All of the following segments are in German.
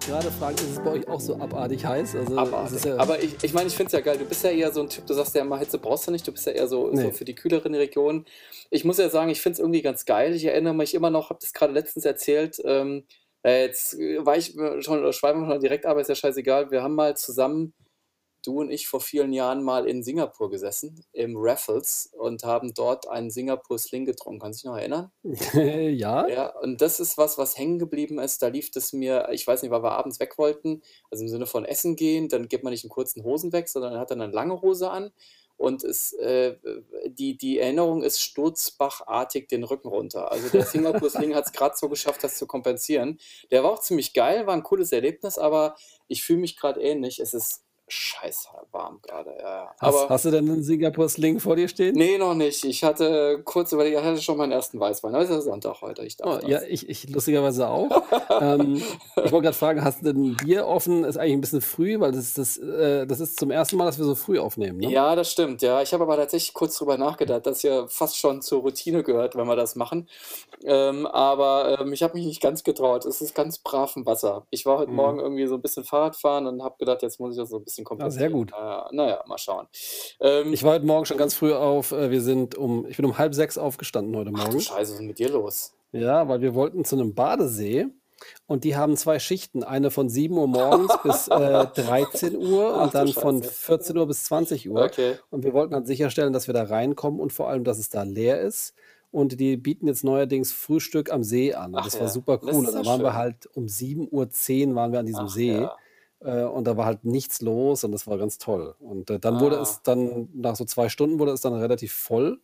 auch gerade fragen, ist es bei euch auch so abartig heiß? Also, abartig. Ja Aber ich, ich meine, ich finde es ja geil. Du bist ja eher so ein Typ, du sagst ja immer, Hitze brauchst du nicht. Du bist ja eher so, nee. so für die kühleren Regionen. Ich muss ja sagen, ich finde es irgendwie ganz geil. Ich erinnere mich immer noch, habe das gerade letztens erzählt. Ähm, äh, jetzt war ich schon, oder schreiben wir schon direkt, aber ist ja scheißegal. Wir haben mal zusammen du und ich vor vielen Jahren mal in Singapur gesessen, im Raffles, und haben dort einen Singapur Sling getrunken. Kannst du dich noch erinnern? ja. Ja, und das ist was, was hängen geblieben ist. Da lief es mir, ich weiß nicht, weil wir abends weg wollten, also im Sinne von Essen gehen, dann gibt man nicht einen kurzen Hosen weg, sondern hat dann eine lange Hose an. Und es, äh, die, die Erinnerung ist sturzbachartig den Rücken runter. Also der Singapur Sling hat es gerade so geschafft, das zu kompensieren. Der war auch ziemlich geil, war ein cooles Erlebnis, aber ich fühle mich gerade ähnlich. Es ist scheiß warm gerade. Ja. Hast, hast, du denn einen Singapur Sling vor dir stehen? Nee, noch nicht. Ich hatte kurz überlegt, ich hatte schon meinen ersten Weißwein. Aber es ist ja Sonntag heute. Ich oh, ja, ich, ich lustigerweise auch. ähm, ich wollte gerade fragen, hast du denn ein Bier offen? Ist eigentlich ein bisschen früh, weil das ist, das, äh, das ist zum ersten Mal, dass wir so früh aufnehmen. Ne? Ja, das stimmt. Ja, ich habe aber tatsächlich kurz drüber nachgedacht, dass ja fast schon zur Routine gehört, wenn wir das machen. Ähm, aber ähm, ich habe mich nicht ganz getraut. Es ist ganz brav im Wasser. Ich war heute mhm. Morgen irgendwie so ein bisschen Fahrradfahren und habe gedacht, jetzt muss ich das so ein bisschen bisschen kompliziert. Ja, sehr gut. Naja, naja mal schauen. Ähm, ich war heute Morgen schon ganz früh auf. Äh, wir sind um, ich bin um halb sechs aufgestanden heute Morgen. Ach du Scheiße, was ist mit dir los? Ja, weil wir wollten zu einem Badesee. Und die haben zwei Schichten, eine von 7 Uhr morgens bis äh, 13 Uhr und Ach, dann von 14 Uhr bis 20 Uhr. Okay. Und wir wollten dann sicherstellen, dass wir da reinkommen und vor allem, dass es da leer ist. Und die bieten jetzt neuerdings Frühstück am See an. Ach das war super cool. Und da waren schön. wir halt um 7.10 Uhr waren wir an diesem Ach, See. Ja. Äh, und da war halt nichts los und das war ganz toll. Und äh, dann ah. wurde es dann, nach so zwei Stunden wurde es dann relativ voll.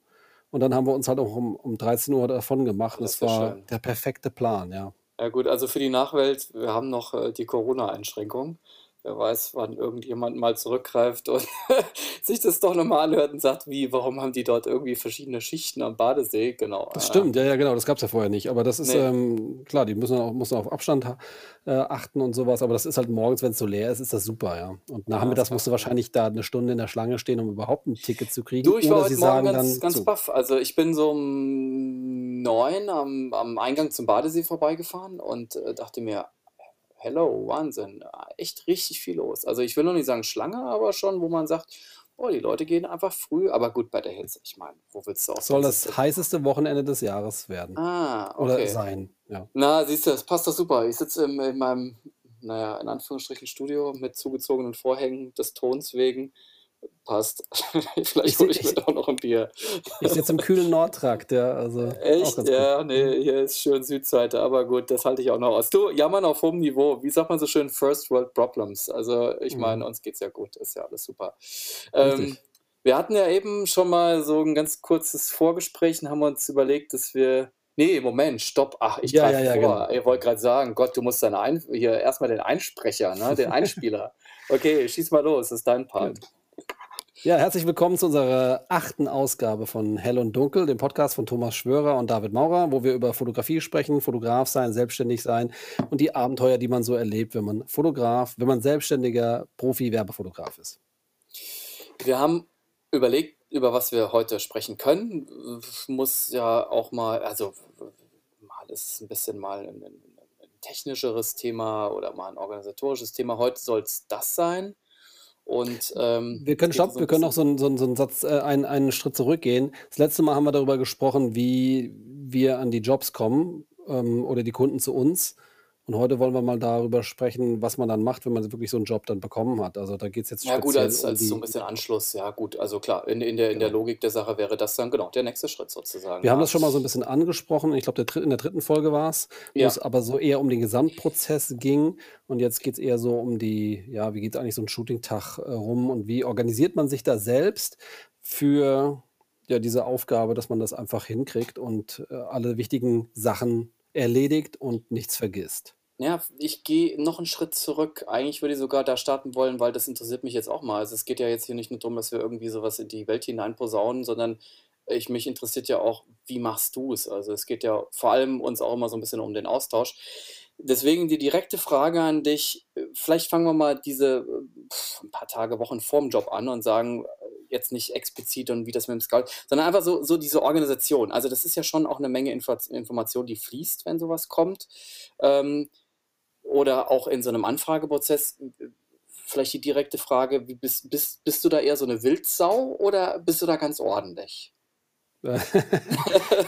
Und dann haben wir uns halt auch um, um 13 Uhr davon gemacht. Das, das war schön. der perfekte Plan, ja. Ja gut, also für die Nachwelt, wir haben noch äh, die Corona-Einschränkung. Wer weiß, wann irgendjemand mal zurückgreift und sich das doch nochmal anhört und sagt, wie, warum haben die dort irgendwie verschiedene Schichten am Badesee? Genau. Das stimmt, ja, ja, genau, das gab es ja vorher nicht. Aber das ist, nee. ähm, klar, die müssen auch, müssen auf Abstand äh, achten und sowas, aber das ist halt morgens, wenn es so leer ist, ist das super, ja. Und nachmittags ja, musst du wahrscheinlich da eine Stunde in der Schlange stehen, um überhaupt ein Ticket zu kriegen. Du, ich war heute sie Morgen ganz, ganz baff. Also ich bin so um neun am, am Eingang zum Badesee vorbeigefahren und äh, dachte mir, hello, Wahnsinn. Echt richtig viel los. Also ich will noch nicht sagen Schlange, aber schon, wo man sagt, oh, die Leute gehen einfach früh, aber gut bei der Hitze. Ich meine, wo willst du auch Soll das sitzen? heißeste Wochenende des Jahres werden. Ah, okay. Oder sein, ja. Na, siehst du, das passt doch super. Ich sitze in meinem, naja, in Anführungsstrichen Studio mit zugezogenen Vorhängen des Tons wegen passt. Vielleicht hole ich, ich mir auch noch ein Bier. Ich sitze im kühlen Nordtrakt, ja. Also Echt? Ja, gut. nee, hier ist schön Südseite, aber gut, das halte ich auch noch aus. Du, jammern auf hohem Niveau. Wie sagt man so schön, First World Problems? Also, ich mhm. meine, uns geht's ja gut, ist ja alles super. Ähm, wir hatten ja eben schon mal so ein ganz kurzes Vorgespräch und haben uns überlegt, dass wir Nee, Moment, stopp. Ach, ich ja, ja, ja, vor. Genau. Ich wollte gerade sagen, Gott, du musst dann hier erstmal den Einsprecher, ne, den Einspieler. Okay, schieß mal los, das ist dein Part. Ja, herzlich willkommen zu unserer achten Ausgabe von Hell und Dunkel, dem Podcast von Thomas Schwörer und David Maurer, wo wir über Fotografie sprechen, Fotograf sein, selbstständig sein und die Abenteuer, die man so erlebt, wenn man Fotograf, wenn man selbstständiger Profi-Werbefotograf ist. Wir haben überlegt, über was wir heute sprechen können. Muss ja auch mal, also mal ist ein bisschen mal ein, ein technischeres Thema oder mal ein organisatorisches Thema. Heute soll es das sein. Und, ähm, wir können, stopp, so wir können noch so einen, so einen, so einen Satz, äh, einen, einen Schritt zurückgehen. Das letzte Mal haben wir darüber gesprochen, wie wir an die Jobs kommen ähm, oder die Kunden zu uns. Und heute wollen wir mal darüber sprechen, was man dann macht, wenn man wirklich so einen Job dann bekommen hat. Also da geht es jetzt Ja gut, als, um als so ein bisschen Anschluss, ja gut. Also klar, in, in, der, in der genau. Logik der Sache wäre das dann genau der nächste Schritt sozusagen. Wir haben das schon mal so ein bisschen angesprochen. Ich glaube, in der dritten Folge war es, wo Ja. es aber so eher um den Gesamtprozess ging. Und jetzt geht es eher so um die, ja, wie geht eigentlich so ein Shooting-Tag äh, rum und wie organisiert man sich da selbst für ja, diese Aufgabe, dass man das einfach hinkriegt und äh, alle wichtigen Sachen erledigt und nichts vergisst. Ja, ich gehe noch einen Schritt zurück. Eigentlich würde ich sogar da starten wollen, weil das interessiert mich jetzt auch mal. Also es geht ja jetzt hier nicht nur darum, dass wir irgendwie sowas in die Welt hinein posaunen, sondern ich, mich interessiert ja auch, wie machst du es? Also es geht ja vor allem uns auch immer so ein bisschen um den Austausch. Deswegen die direkte Frage an dich, vielleicht fangen wir mal diese pff, ein paar Tage, Wochen vorm Job an und sagen, äh, jetzt nicht explizit und wie das mit dem Scout, sondern einfach so, so diese Organisation. Also das ist ja schon auch eine Menge Info Information, die fließt, wenn sowas kommt. Ähm, oder auch in so einem Anfrageprozess, vielleicht die direkte Frage, bist, bist, bist du da eher so eine Wildsau oder bist du da ganz ordentlich?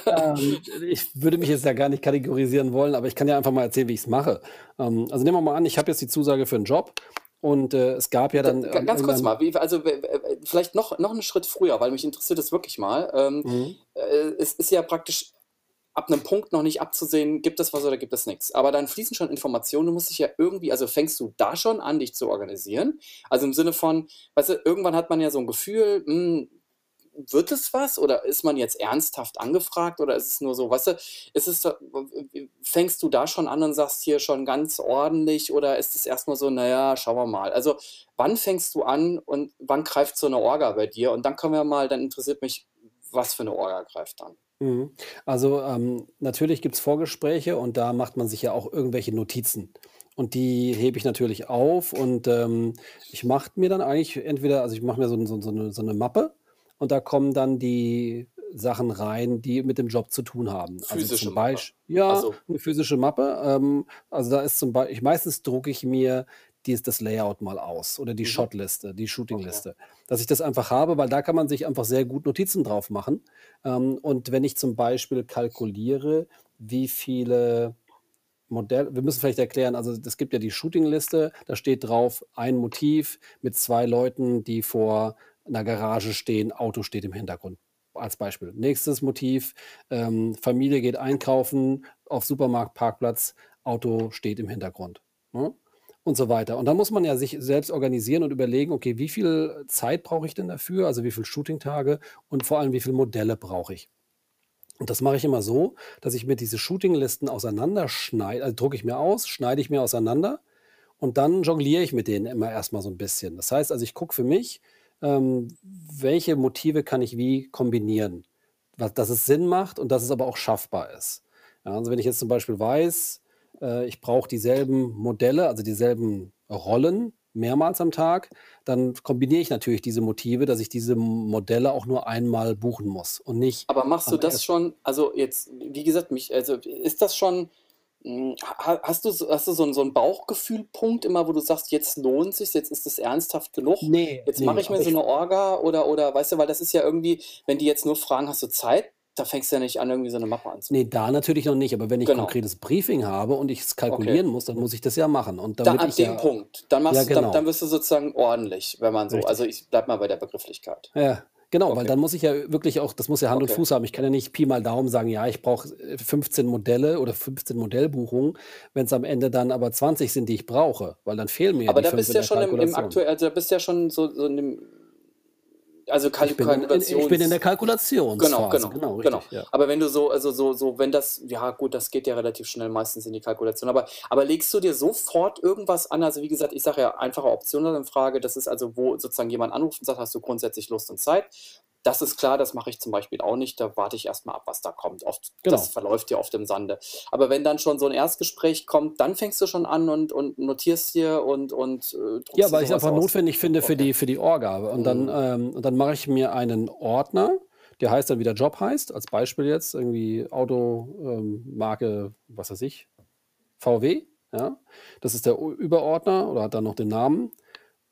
Ähm, ich würde mich jetzt ja gar nicht kategorisieren wollen, aber ich kann ja einfach mal erzählen, wie ich es mache. Ähm, also nehmen wir mal an, ich habe jetzt die Zusage für einen Job und äh, es gab ja dann. Ga- Ganz kurz mal, also vielleicht noch, noch einen Schritt früher, weil mich interessiert das wirklich mal. Ähm, Mhm. äh, es ist ja praktisch ab einem Punkt noch nicht abzusehen, gibt es was oder gibt es nichts. Aber dann fließen schon Informationen, du musst dich ja irgendwie, also fängst du da schon an, dich zu organisieren? Also im Sinne von, weißt du, irgendwann hat man ja so ein Gefühl, mh, hm, wird es was oder ist man jetzt ernsthaft angefragt oder ist es nur so, weißt du, ist es, fängst du da schon an und sagst hier schon ganz ordentlich oder ist es erstmal so, naja, schauen wir mal. Also wann fängst du an und wann greift so eine Orga bei dir? Und dann können wir mal, dann interessiert mich, was für eine Orga greift dann. Mhm. Also ähm, natürlich gibt es Vorgespräche und da macht man sich ja auch irgendwelche Notizen. Und die hebe ich natürlich auf und ähm, ich mache mir dann eigentlich entweder, also ich mache mir so, so, so, eine, so eine Mappe und da kommen dann die Sachen rein, die mit dem Job zu tun haben. Also Physische zum Mappe. Beispiel, ja, Also, eine physische Mappe. Ähm, also da ist zum Beispiel, meistens drucke ich mir dies, das Layout mal aus oder die mhm. Shotliste, die Okay. Shootingliste, dass ich das einfach habe, weil da kann man sich einfach sehr gut Notizen drauf machen. Ähm, und wenn ich zum Beispiel kalkuliere, wie viele Modelle, wir müssen vielleicht erklären, also es gibt ja die Shootingliste, da steht drauf ein Motiv mit zwei Leuten, die vor in der Garage stehen, Auto steht im Hintergrund. Als Beispiel. Nächstes Motiv, ähm, Familie geht einkaufen, auf Supermarktparkplatz, Auto steht im Hintergrund. Ne? Und so weiter. Und dann muss man ja sich selbst organisieren und überlegen, okay, wie viel Zeit brauche ich denn dafür? Also wie viele Shooting-Tage und vor allem, wie viele Modelle brauche ich? Und das mache ich immer so, dass ich mir diese Shootinglisten auseinanderschneide, also drucke ich mir aus, schneide ich mir auseinander und dann jongliere ich mit denen immer erstmal so ein bisschen. Das heißt also, ich gucke für mich, ähm, welche Motive kann ich wie kombinieren, dass es Sinn macht und dass es aber auch schaffbar ist. Ja, also wenn ich jetzt zum Beispiel weiß, äh, ich brauche dieselben Modelle, also dieselben Rollen mehrmals am Tag, dann kombiniere ich natürlich diese Motive, dass ich diese Modelle auch nur einmal buchen muss und nicht Aber machst du das schon, also jetzt, wie gesagt, mich, also ist das schon hm, hast du hast du so so 'n Bauchgefühlpunkt immer, wo du sagst: „Jetzt lohnt sich's, jetzt ist es ernsthaft genug. Nee, Jetzt mache ne, ich mir so eine Orga“ oder oder weißt du, weil das ist ja irgendwie wenn die jetzt nur fragen: „Hast du Zeit?“ Da fängst du ja nicht an, irgendwie so eine Mappe Ne, anzulegen. da natürlich noch nicht, aber wenn ich Genau. konkretes Briefing habe und ich's Okay. kalkulieren muss, dann muss ich das ja machen. Und Da damit ab ich dem ja Punkt, dann ja, machst du dann dann genau, wirst du sozusagen ordentlich, wenn man so also, richtig. ich bleibe mal bei der Begrifflichkeit. Ja, genau, weil Okay, dann muss ich ja wirklich auch das muss ja Hand und okay. Fuß haben. Ich kann ja nicht Pi mal Daumen sagen: „Ja, ich brauche, äh, 15 Modelle oder 15 Modellbuchungen“, wenn's am Ende dann aber 20 sind, die ich brauche, weil dann fehlen mir ja Aber die da 5 bist ja schon im im aktuell also, da bist du ja schon so so in dem also, Kalk Ich bin in in ich bin in der Kalkulations Genau, genau, genau, genau. richtig, ja. Aber wenn du so also, so so wenn das ja gut, das geht ja relativ schnell meistens in die Kalkulation. Aber aber legst du dir sofort irgendwas an? Also, wie gesagt, ich sage ja, einfache Optionen-Frage, das ist also, wo sozusagen jemand anruft und sagt: „Hast du grundsätzlich Lust und Zeit?“ Das ist klar, das mache ich zum Beispiel auch nicht. Da warte ich erst mal ab, was da kommt. Oft das Genau. verläuft ja oft im Sande. Aber wenn dann schon so 'n Erstgespräch kommt, dann fängst du schon an und und notierst dir und und, äh, Ja, weil so was einfach aus. notwendig finde für Okay. die für die Orga. Und dann Mhm. ähm, dann mache ich mir einen Ordner, der heißt dann, wie der Job heißt, als Beispiel jetzt irgendwie Auto, ähm, Marke, was weiß ich, VW, ja? Das ist der Überordner oder hat dann noch den Namen.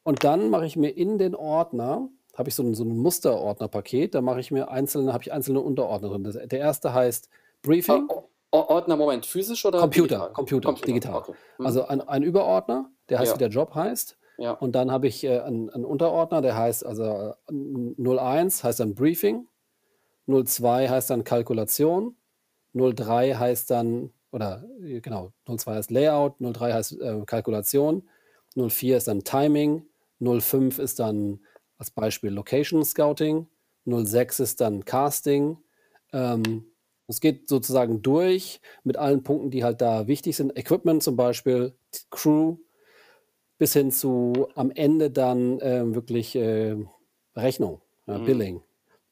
Und dann mache ich mir in den Ordner habe ich so 'n so 'n Musterordnerpaket, da mache ich mir einzelne habe ich einzelne Unterordner drin. Das der erste heißt Briefing O O Ordner, Moment, physisch oder Computer, digital? Computer, Computer, digital. okay. Mhm. Also ein ein Überordner, der heißt, wie Ja, der Job heißt. ja. Und dann habe ich, äh, 'n 'n Unterordner, der heißt also, n 01 heißt dann Briefing, 02 heißt dann Kalkulation, 03 heißt dann oder, äh, genau, 02 heißt Layout, 03 heißt, äh, Kalkulation, 04 ist dann Timing, 05 ist dann als Beispiel Location Scouting, 06 ist dann Casting. Ähm, es geht sozusagen durch mit allen Punkten, die halt da wichtig sind. Equipment zum Beispiel, Crew, bis hin zu am Ende dann, ähm, wirklich, äh, Rechnung, ja, Mhm. Billing.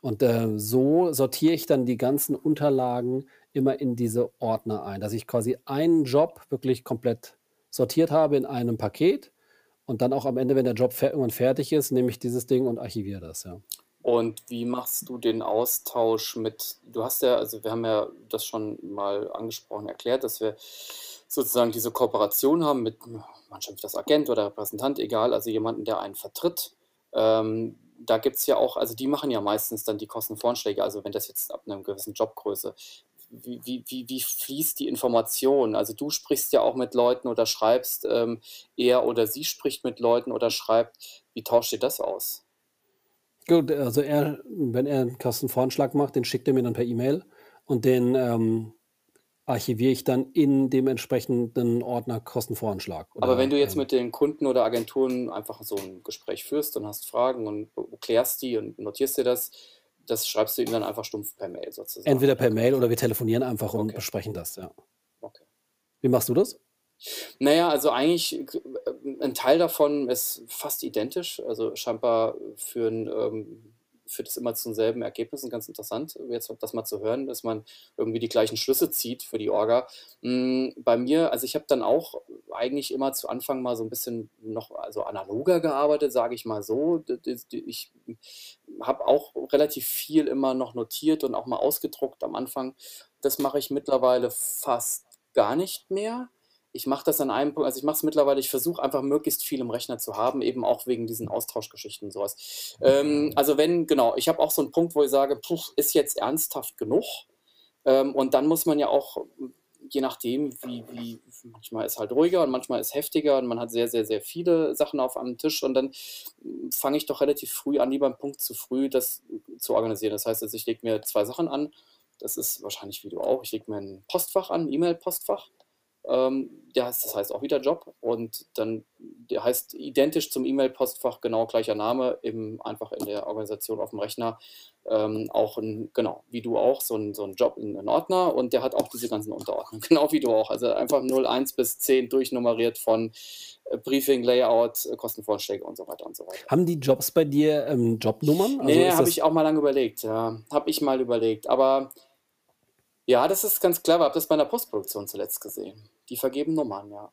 Und, äh, so sortiere ich dann die ganzen Unterlagen immer in diese Ordner ein, dass ich quasi einen Job wirklich komplett sortiert habe in einem Paket und dann auch am Ende, wenn der Job irgendwann fertig ist, nehme ich dieses Ding und archiviere das, ja. Und wie machst du den Austausch mit du hast ja also, wir haben ja das schon mal angesprochen, erklärt, dass wir sozusagen diese Kooperation haben mit manchmal das Agent oder Repräsentant, egal, also jemanden, der einen vertritt. Ähm, da gibt es ja auch, also die machen ja meistens dann die Kostenvoranschläge, also wenn das jetzt ab einer gewissen Jobgröße. Wie, wie, wie, wie fließt die Information? Also du sprichst ja auch mit Leuten oder schreibst, ähm, er oder sie spricht mit Leuten oder schreibt. Wie tauscht ihr das aus? Gut, also er, wenn er einen Kostenvoranschlag macht, den schickt er mir dann per E-Mail und den ähm, archiviere ich dann in dem entsprechenden Ordner Kostenvoranschlag. Aber wenn du jetzt ähm, mit den Kunden oder Agenturen einfach so ein Gespräch führst und hast Fragen und klärst die und notierst dir das, das schreibst du ihm dann einfach stumpf per Mail sozusagen. Entweder per Mail oder wir telefonieren einfach und besprechen das, ja. Okay. Wie machst du das? Naja, also eigentlich äh, ein Teil davon ist fast identisch. Also scheinbar führen ähm, führt es immer zu denselben Ergebnissen. Ganz interessant, jetzt das mal zu hören, dass man irgendwie die gleichen Schlüsse zieht für die Orga. Hm, bei mir, also ich habe dann auch eigentlich immer zu Anfang mal so ein bisschen noch also analoger gearbeitet, sage ich mal so. Ich habe auch relativ viel immer noch notiert und auch mal ausgedruckt am Anfang. Das mache ich mittlerweile fast gar nicht mehr ich mache das an einem Punkt, also ich mache es mittlerweile, ich versuche einfach möglichst viel im Rechner zu haben, eben auch wegen diesen Austauschgeschichten und sowas. Ähm, also wenn, genau, ich habe auch so einen Punkt, wo ich sage, puh, ist jetzt ernsthaft genug. Ähm, und dann muss man ja auch, je nachdem, wie, wie, manchmal ist halt ruhiger und manchmal ist heftiger und man hat sehr, sehr, sehr viele Sachen auf einem Tisch und dann fange ich doch relativ früh an, lieber einen Punkt zu früh das zu organisieren. Das heißt, also ich lege mir zwei Sachen an. Das ist wahrscheinlich wie du auch. Ich lege mir ein Postfach an, E-Mail-Postfach ähm, der heißt, das heißt auch wieder Job und dann der heißt identisch zum E-Mail-Postfach genau gleicher Name, eben einfach in der Organisation auf dem Rechner. Ähm, auch ein, genau, wie du auch, so ein, so ein Job in, in Ordner und der hat auch diese ganzen Unterordnungen, genau wie du auch. Also einfach 0, 1 bis 10 durchnummeriert von äh, Briefing, Layout, äh, Kostenvorschläge und so weiter und so weiter. Haben die Jobs bei dir ähm, Jobnummern? Also nee, habe ich auch mal lange überlegt, ja. Habe ich mal überlegt. Aber ja, das ist ganz clever. Habe das bei einer Postproduktion zuletzt gesehen. Die vergeben Nummern, ja.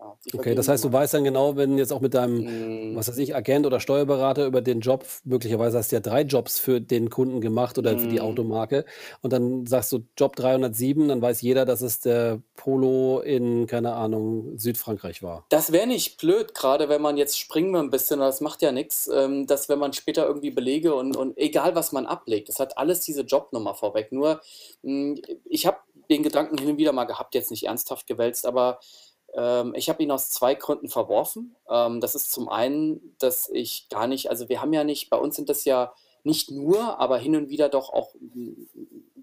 Ja, okay, das heißt, du weißt dann genau, wenn jetzt auch mit deinem, mm. was weiß ich, Agent oder Steuerberater über den Job, möglicherweise hast du ja drei Jobs für den Kunden gemacht oder für die mm. Automarke und dann sagst du Job 307, dann weiß jeder, dass es der Polo in, keine Ahnung, Südfrankreich war. Das wäre nicht blöd, gerade wenn man jetzt springen wir ein bisschen, das macht ja nichts, ähm, dass wenn man später irgendwie Belege und, und egal was man ablegt, das hat alles diese Jobnummer vorweg. Nur, mh, mm, ich habe den Gedanken hin und wieder mal gehabt, jetzt nicht ernsthaft gewälzt, aber ich habe ihn aus zwei Gründen verworfen. Ähm, das ist zum einen, dass ich gar nicht, also wir haben ja nicht, bei uns sind das ja nicht nur, aber hin und wieder doch auch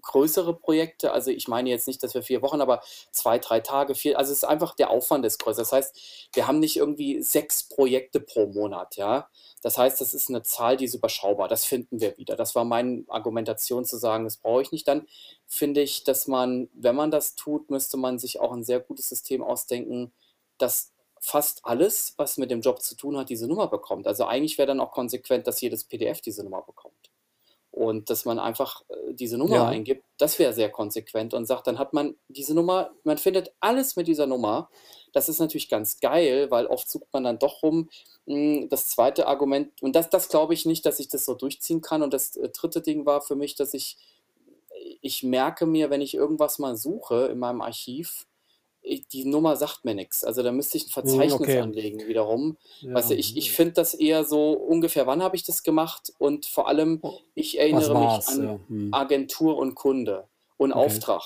größere Projekte. Also ich meine jetzt nicht, dass wir vier Wochen, aber zwei, drei Tage, vier. Also es ist einfach der Aufwand ist größer. Das heißt, wir haben nicht irgendwie sechs Projekte pro Monat, ja. Das heißt, das ist eine Zahl, die ist überschaubar. Das finden wir wieder. Das war meine Argumentation zu sagen, das brauche ich nicht. Dann finde ich, dass man, wenn man das tut, müsste man sich auch ein sehr gutes System ausdenken, dass fast alles, was mit dem Job zu tun hat, diese Nummer bekommt. Also eigentlich wäre dann auch konsequent, dass jedes PDF diese Nummer bekommt. Und dass man einfach äh, diese Nummer Ja. eingibt, das wäre sehr konsequent und sagt, dann hat man diese Nummer, man findet alles mit dieser Nummer. Das ist natürlich ganz geil, weil oft sucht man dann doch rum. Hm, das zweite Argument, und das, das glaube ich nicht, dass ich das so durchziehen kann. Und das äh, dritte Ding war für mich, dass ich, ich merke mir, wenn ich irgendwas mal suche in meinem Archiv, die Nummer sagt mir nichts. Also da müsste ich ein hm, Verzeichnis okay. anlegen wiederum. Ja. Weißt du, ich, ich finde das eher so ungefähr, wann habe ich das gemacht? Und vor allem, oh, ich erinnere mich an ja. hm. Agentur und Kunde und okay. Auftrag.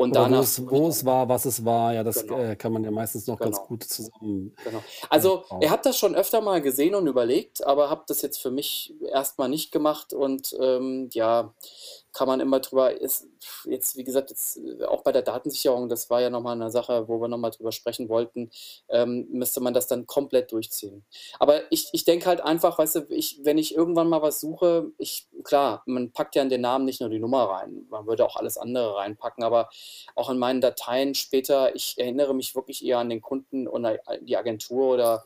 Und Oder danach. Wo es, war, was es war, ja, das genau. äh, kann man ja meistens noch genau. ganz gut zusammen. Genau. Also, äh, er hat das schon öfter mal gesehen und überlegt, aber habe das jetzt für mich erstmal nicht gemacht und ähm, ja, kann man immer drüber, ist jetzt, wie gesagt, jetzt äh, auch bei der Datensicherung, das war ja nochmal eine Sache, wo wir nochmal drüber sprechen wollten, ähm, müsste man das dann komplett durchziehen. Aber ich, ich denke halt einfach, weißt du, ich, wenn ich irgendwann mal was suche, ich, klar, man packt ja in den Namen nicht nur die Nummer rein, man würde auch alles andere reinpacken, aber auch in meinen Dateien später, ich erinnere mich wirklich eher an den Kunden und die Agentur oder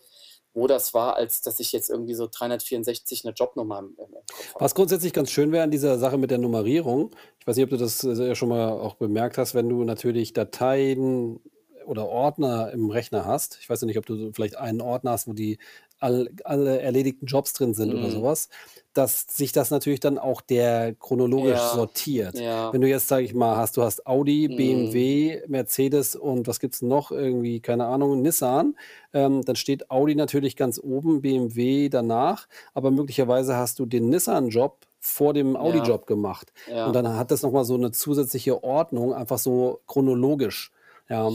wo das war, als dass ich jetzt irgendwie so 364 eine Jobnummer im, im Kopf habe. Was grundsätzlich ganz schön wäre an dieser Sache mit der Nummerierung, ich weiß nicht, ob du das äh, schon mal auch bemerkt hast, wenn du natürlich Dateien oder Ordner im Rechner hast, ich weiß ja nicht, ob du vielleicht einen Ordner hast, wo die all, alle erledigten Jobs drin sind oder Mhm. sowas, dass sich das natürlich dann auch der chronologisch Ja, sortiert. ja. Wenn du jetzt, sage ich mal, hast, du hast Audi, Mhm. BMW, Mercedes und was gibt's noch? Irgendwie, keine Ahnung, Nissan. Ähm, dann steht Audi natürlich ganz oben, BMW danach, aber möglicherweise hast du den Nissan-Job vor dem Ja, Audi-Job gemacht. Und ja. dann hat das noch mal so eine zusätzliche Ordnung, einfach so chronologisch. Ja.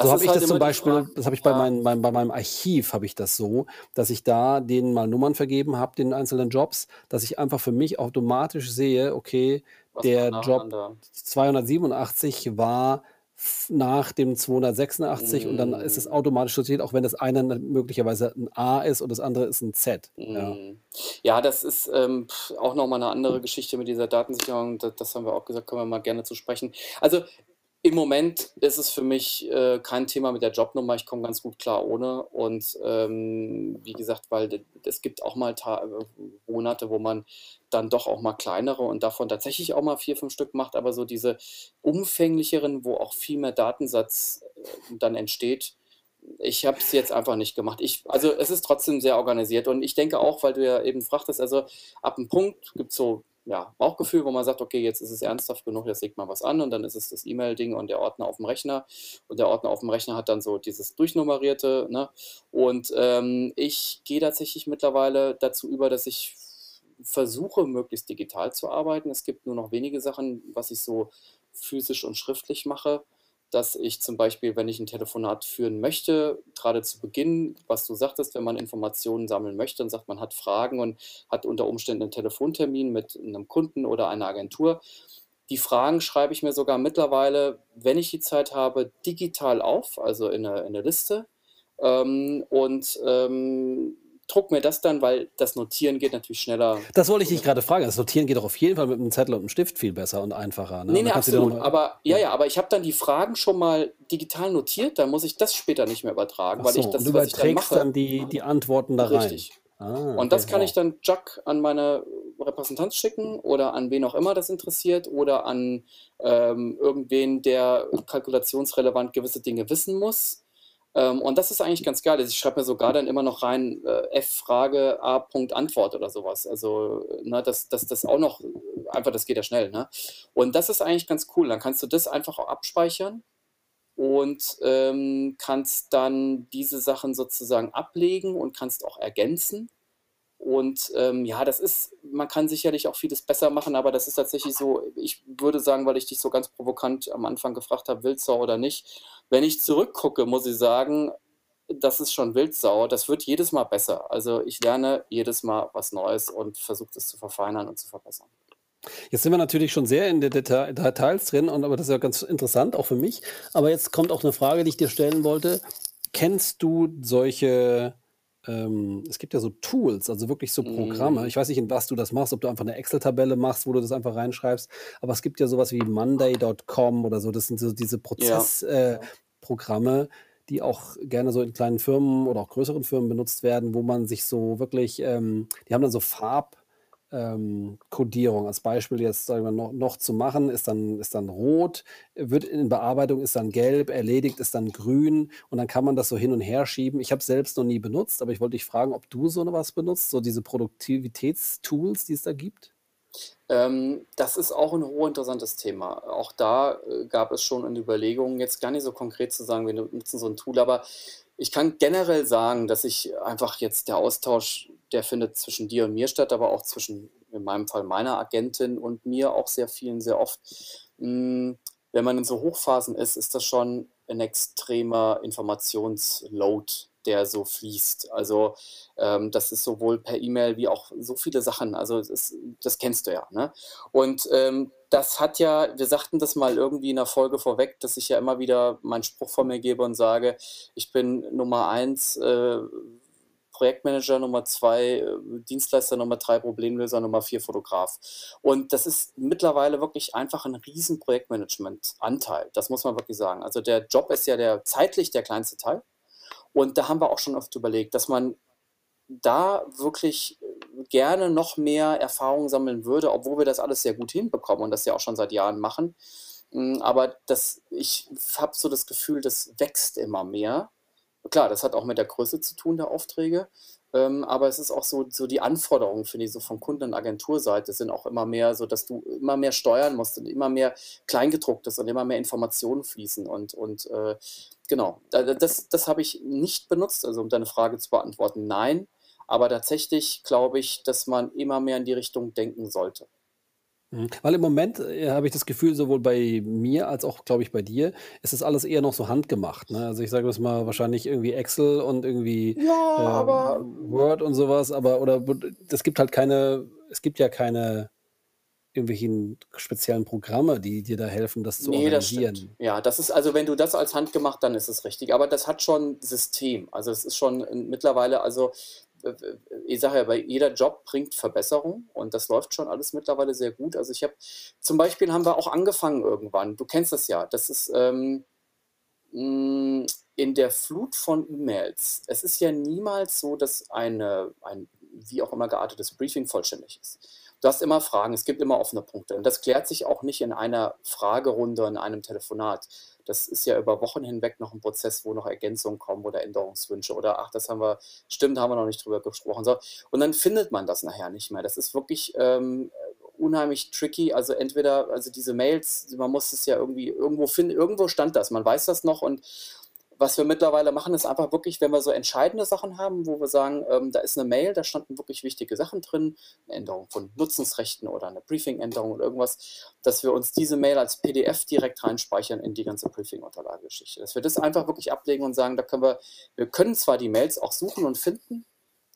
So Das habe ist ich halt das zum Beispiel, das habe ich bei, Ja, meinem, bei, bei meinem Archiv habe ich das so, dass ich da denen mal Nummern vergeben habe, den einzelnen Jobs, dass ich einfach für mich automatisch sehe, okay, was der Job nacheinander? 287 war nach dem 286 und dann ist es Mhm. automatisch sortiert, auch wenn das eine möglicherweise ein A ist und das andere ist ein Z. Ja. Mhm. Ja, das ist ähm, auch nochmal eine andere Geschichte mit dieser Datensicherung. Das, das haben wir auch gesagt, können wir mal gerne zu sprechen. Also im Moment ist es für mich äh, kein Thema mit der Jobnummer. Ich komme ganz gut klar ohne. Und ähm, wie gesagt, weil es gibt auch mal Ta äh, Monate, wo man dann doch auch mal kleinere und davon tatsächlich auch mal vier, fünf Stück macht. Aber so diese umfänglicheren, wo auch viel mehr Datensatz äh, dann entsteht, ich habe es jetzt einfach nicht gemacht. Ich, also es ist trotzdem sehr organisiert und ich denke auch, weil du ja eben fragtest, also ab einem Punkt gibt es so ja, Bauchgefühl, wo man sagt, okay, jetzt ist es ernsthaft genug, jetzt legt man was an und dann ist es das E-Mail-Ding und der Ordner auf dem Rechner und der Ordner auf dem Rechner hat dann so dieses durchnummerierte. Ne? Und ähm, ich gehe tatsächlich mittlerweile dazu über, dass ich versuche, möglichst digital zu arbeiten. Es gibt nur noch wenige Sachen, was ich so physisch und schriftlich mache dass ich zum Beispiel, wenn ich ein Telefonat führen möchte, gerade zu Beginn, was du sagtest, wenn man Informationen sammeln möchte und sagt, man hat Fragen und hat unter Umständen einen Telefontermin mit einem Kunden oder einer Agentur. Die Fragen schreibe ich mir sogar mittlerweile, wenn ich die Zeit habe, digital auf, also in eine, in eine Liste. Ähm, und ähm, druck mir das dann, weil das Notieren geht natürlich schneller. Das wollte ich dich gerade fragen. Das Notieren geht doch auf jeden Fall mit einem Zettel und einem Stift viel besser und einfacher. Ne? Nee, Und nee, absolut. mal, Aber ja, ja. aber ich habe dann die Fragen schon mal digital notiert, dann muss ich das später nicht mehr übertragen, Ach weil so, ich und das, du was ich dann mache, dann die, die Antworten da rein. richtig. Ah, Und das kann ich dann Jack an meine Repräsentanz schicken oder an wen auch immer das interessiert oder an ähm, irgendwen, der kalkulationsrelevant gewisse Dinge wissen muss. Ähm, und das ist eigentlich ganz geil. Also ich schreibe mir sogar dann immer noch rein äh, F-Frage A. Punkt Antwort oder sowas. Also, ne, das, das, das auch noch, einfach, das geht ja schnell. Ne? Und das ist eigentlich ganz cool. Dann kannst du das einfach auch abspeichern und ähm, kannst dann diese Sachen sozusagen ablegen und kannst auch ergänzen. Und ähm, ja, das ist, man kann sicherlich auch vieles besser machen, aber das ist tatsächlich so, ich würde sagen, weil ich dich so ganz provokant am Anfang gefragt habe, Wildsau oder nicht, wenn ich zurückgucke, muss ich sagen, das ist schon Wildsau. Das wird jedes Mal besser. Also ich lerne jedes Mal was Neues und versuche das zu verfeinern und zu verbessern. Jetzt sind wir natürlich schon sehr in den Deta Details drin, und, aber das ist ja ganz interessant, auch für mich. Aber jetzt kommt auch eine Frage, die ich dir stellen wollte. Kennst du solche, ähm, es gibt ja so Tools, also wirklich so Programme. Mm, Ich weiß nicht, in was du das machst, ob du einfach eine Excel-Tabelle machst, wo du das einfach reinschreibst. Aber es gibt ja sowas wie Monday.com oder so. Das sind so diese Prozessprogramme, äh, ja. Programme, die auch gerne so in kleinen Firmen oder auch größeren Firmen benutzt werden, wo man sich so wirklich, ähm, die haben dann so Farb ähm, Kodierung als Beispiel jetzt sagen wir noch, noch zu machen, ist dann, ist dann rot, wird in Bearbeitung ist dann gelb, erledigt ist dann grün und dann kann man das so hin und her schieben. Ich habe selbst noch nie benutzt, aber ich wollte dich fragen, ob du so was benutzt, so diese Produktivitätstools, die es da gibt. Ähm, das ist auch ein hochinteressantes Thema. Auch da äh, gab es schon eine Überlegung, jetzt gar nicht so konkret zu sagen, wir nutzen so ein Tool, aber ich kann generell sagen, dass ich einfach jetzt der Austausch, der findet zwischen dir und mir statt, aber auch zwischen, in meinem Fall, meiner Agentin und mir auch sehr vielen, sehr oft. Mh, wenn man in so Hochphasen ist, ist das schon ein extremer Informationsload, der so fließt. Also ähm, das ist sowohl per E-Mail wie auch so viele Sachen. Also das, das kennst du ja. Ne? Und ähm, das hat ja, wir sagten das mal irgendwie in der Folge vorweg, dass ich ja immer wieder meinen Spruch von mir gebe und sage, ich bin Nummer eins äh, Projektmanager, Nummer zwei äh, Dienstleister, Nummer drei Problemlöser, Nummer vier Fotograf. Und das ist mittlerweile wirklich einfach ein riesen Projektmanagement-Anteil. Das muss man wirklich sagen. Also der Job ist ja der zeitlich der kleinste Teil. Und da haben wir auch schon oft überlegt, dass man da wirklich gerne noch mehr Erfahrung sammeln würde, obwohl wir das alles sehr gut hinbekommen und das ja auch schon seit Jahren machen. Hm, aber das ich habe so das Gefühl, das wächst immer mehr. Klar, das hat auch mit der Größe zu tun der Aufträge, ähm, aber es ist auch so so die Anforderungen, finde ich, so von Kunden und Agenturseite sind auch immer mehr so, dass du immer mehr steuern musst und immer mehr Kleingedrucktes und immer mehr Informationen fließen und und, äh, genau. das das habe ich nicht benutzt, also um deine Frage zu beantworten, nein. Aber tatsächlich glaube ich, dass man immer mehr in die Richtung denken sollte. Mhm. Weil im Moment, äh, habe ich das Gefühl, sowohl bei mir als auch, glaube ich, bei dir, ist das alles eher noch so handgemacht, ne? Also, ich sage das mal, wahrscheinlich irgendwie Excel und irgendwie, Ja, ähm, Word und sowas, aber oder es gibt halt keine es gibt ja keine irgendwelchen speziellen Programme, die dir da helfen, das zu Ne, das stimmt. organisieren. Ja, das ist also wenn du das als handgemacht, dann ist es richtig. Aber das hat schon System. Also, es ist schon, äh, mittlerweile also ich sage ja, bei jeder Job bringt Verbesserung und das läuft schon alles mittlerweile sehr gut. Also ich habe zum Beispiel haben wir auch angefangen irgendwann, du kennst das ja, das ist ähm, hm, in der Flut von E-Mails. Es ist ja niemals so, dass eine, ein wie auch immer geartetes Briefing vollständig ist. Du hast immer Fragen, es gibt immer offene Punkte. Und das klärt sich auch nicht in einer Fragerunde, in einem Telefonat. Das ist ja über Wochen hinweg noch ein Prozess, wo noch Ergänzungen kommen oder Änderungswünsche oder ach, das haben wir, stimmt, haben wir noch nicht drüber gesprochen. So. Und dann findet man das nachher nicht mehr. Das ist wirklich ähm, unheimlich tricky. Also entweder, also diese Mails, man muss es ja irgendwie irgendwo finden, irgendwo stand das, man weiß das noch und was wir mittlerweile machen, ist einfach wirklich, wenn wir so entscheidende Sachen haben, wo wir sagen, ähm, da ist eine Mail, da standen wirklich wichtige Sachen drin, eine Änderung von Nutzungsrechten oder eine Briefing-Änderung oder irgendwas, dass wir uns diese Mail als PDF direkt reinspeichern in die ganze Briefing-Unterlagegeschichte. Dass wir das einfach wirklich ablegen und sagen, da können wir, wir können zwar die Mails auch suchen und finden,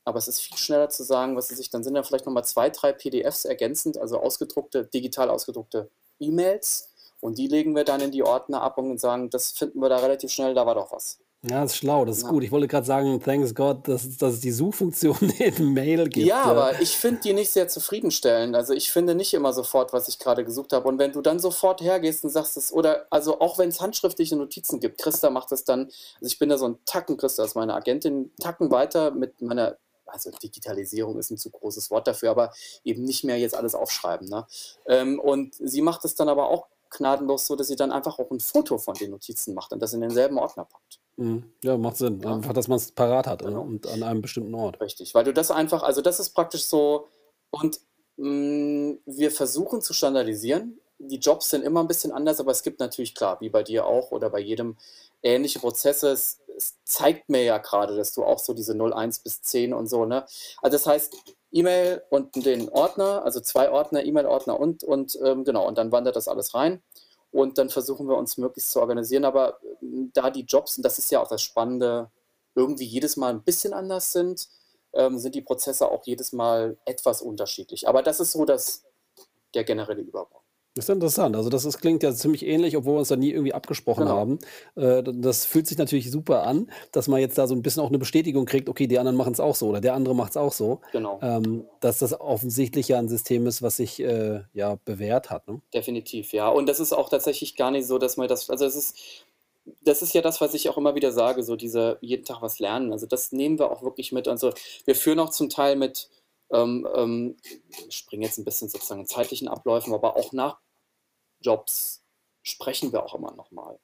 aber es ist viel schneller zu sagen, was sich, dann sind ja vielleicht nochmal zwei, drei PDFs ergänzend, also ausgedruckte, digital ausgedruckte E-Mails und die legen wir dann in die Ordner ab und sagen, das finden wir da relativ schnell, da war doch was. Ja, das ist schlau, das ist ja. gut. Ich wollte gerade sagen, thanks God, dass, dass es die Suchfunktion in Mail gibt. Ja, aber ich finde die nicht sehr zufriedenstellend. Also ich finde nicht immer sofort, was ich gerade gesucht habe. Und wenn du dann sofort hergehst und sagst es, oder also auch wenn es handschriftliche Notizen gibt, Christa macht das dann, also ich bin da so ein Tacken, Christa ist meine Agentin, Tacken weiter mit meiner also Digitalisierung ist ein zu großes Wort dafür, aber eben nicht mehr jetzt alles aufschreiben. Ne? Ähm, und sie macht es dann aber auch gnadenlos so, dass sie dann einfach auch ein Foto von den Notizen macht und das in denselben Ordner packt. Mhm. Ja, macht Sinn. Ja. Einfach, dass man es parat hat genau. und an einem bestimmten Ort. Richtig, weil du das einfach, also das ist praktisch so, und mh, mm, wir versuchen zu standardisieren. Die Jobs sind immer ein bisschen anders, aber es gibt natürlich, klar, wie bei dir auch oder bei jedem, ähnliche Prozesse. Es, es zeigt mir ja gerade, dass du auch so diese 01 bis 10 und so, ne? Also das heißt, E-Mail und den Ordner, also zwei Ordner, E-Mail-Ordner und, und ähm, genau, und dann wandert das alles rein. Und dann versuchen wir uns möglichst zu organisieren. Aber ähm, da die Jobs, und das ist ja auch das Spannende, irgendwie jedes Mal ein bisschen anders sind, ähm, sind die Prozesse auch jedes Mal etwas unterschiedlich. Aber das ist so das, der generelle Überbau. Das ist interessant. Also das, das klingt ja ziemlich ähnlich, obwohl wir uns da nie irgendwie abgesprochen Genau. haben. Äh, das fühlt sich natürlich super an, dass man jetzt da so ein bisschen auch eine Bestätigung kriegt, okay, die anderen machen es auch so oder der andere macht es auch so. Genau. Ähm, dass das offensichtlich ja ein System ist, was sich äh, ja bewährt hat. Ne? Definitiv, ja. Und das ist auch tatsächlich gar nicht so, dass man das, also es ist, das ist ja das, was ich auch immer wieder sage, so diese jeden Tag was lernen. Also das nehmen wir auch wirklich mit. Also wir führen auch zum Teil mit ähm, ähm, springen jetzt ein bisschen sozusagen in zeitlichen Abläufen, aber auch nach Jobs sprechen wir auch immer nochmal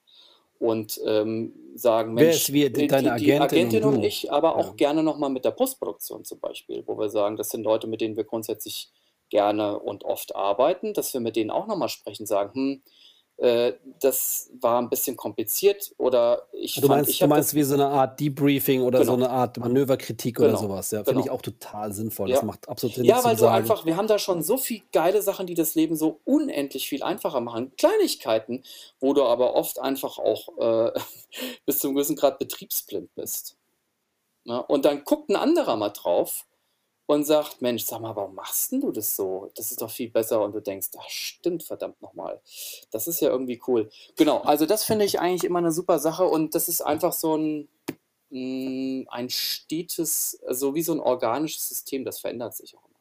und ähm, sagen, Wer ist wie die, deine die, die Agentin Agentin und und ich, aber auch Ja. gerne nochmal mit der Postproduktion zum Beispiel, wo wir sagen, das sind Leute, mit denen wir grundsätzlich gerne und oft arbeiten, dass wir mit denen auch nochmal sprechen, sagen, hm, äh, das war ein bisschen kompliziert oder ich Du fand, meinst, ich du meinst das, wie so eine Art Debriefing oder so genau, eine Art Manöverkritik oder genau, sowas. Ja, finde ich genau. auch total sinnvoll. Das Ja. macht absolut Sinn, das Ja, weil du sagen. einfach, wir haben da schon so viel geile Sachen, die das Leben so unendlich viel einfacher machen. Kleinigkeiten, wo du aber oft einfach auch äh, bis zu einem gewissen Grad betriebsblind bist. Ne? Und dann guckt ein anderer mal drauf und sagt, Mensch, sag mal, warum machst denn du das so? Das ist doch viel besser. Und du denkst, ach stimmt, verdammt nochmal. Das ist ja irgendwie cool. Genau, also das finde ich eigentlich immer eine super Sache und das ist einfach so ein, mh, ein stetes, so wie so ein organisches System, das verändert sich auch immer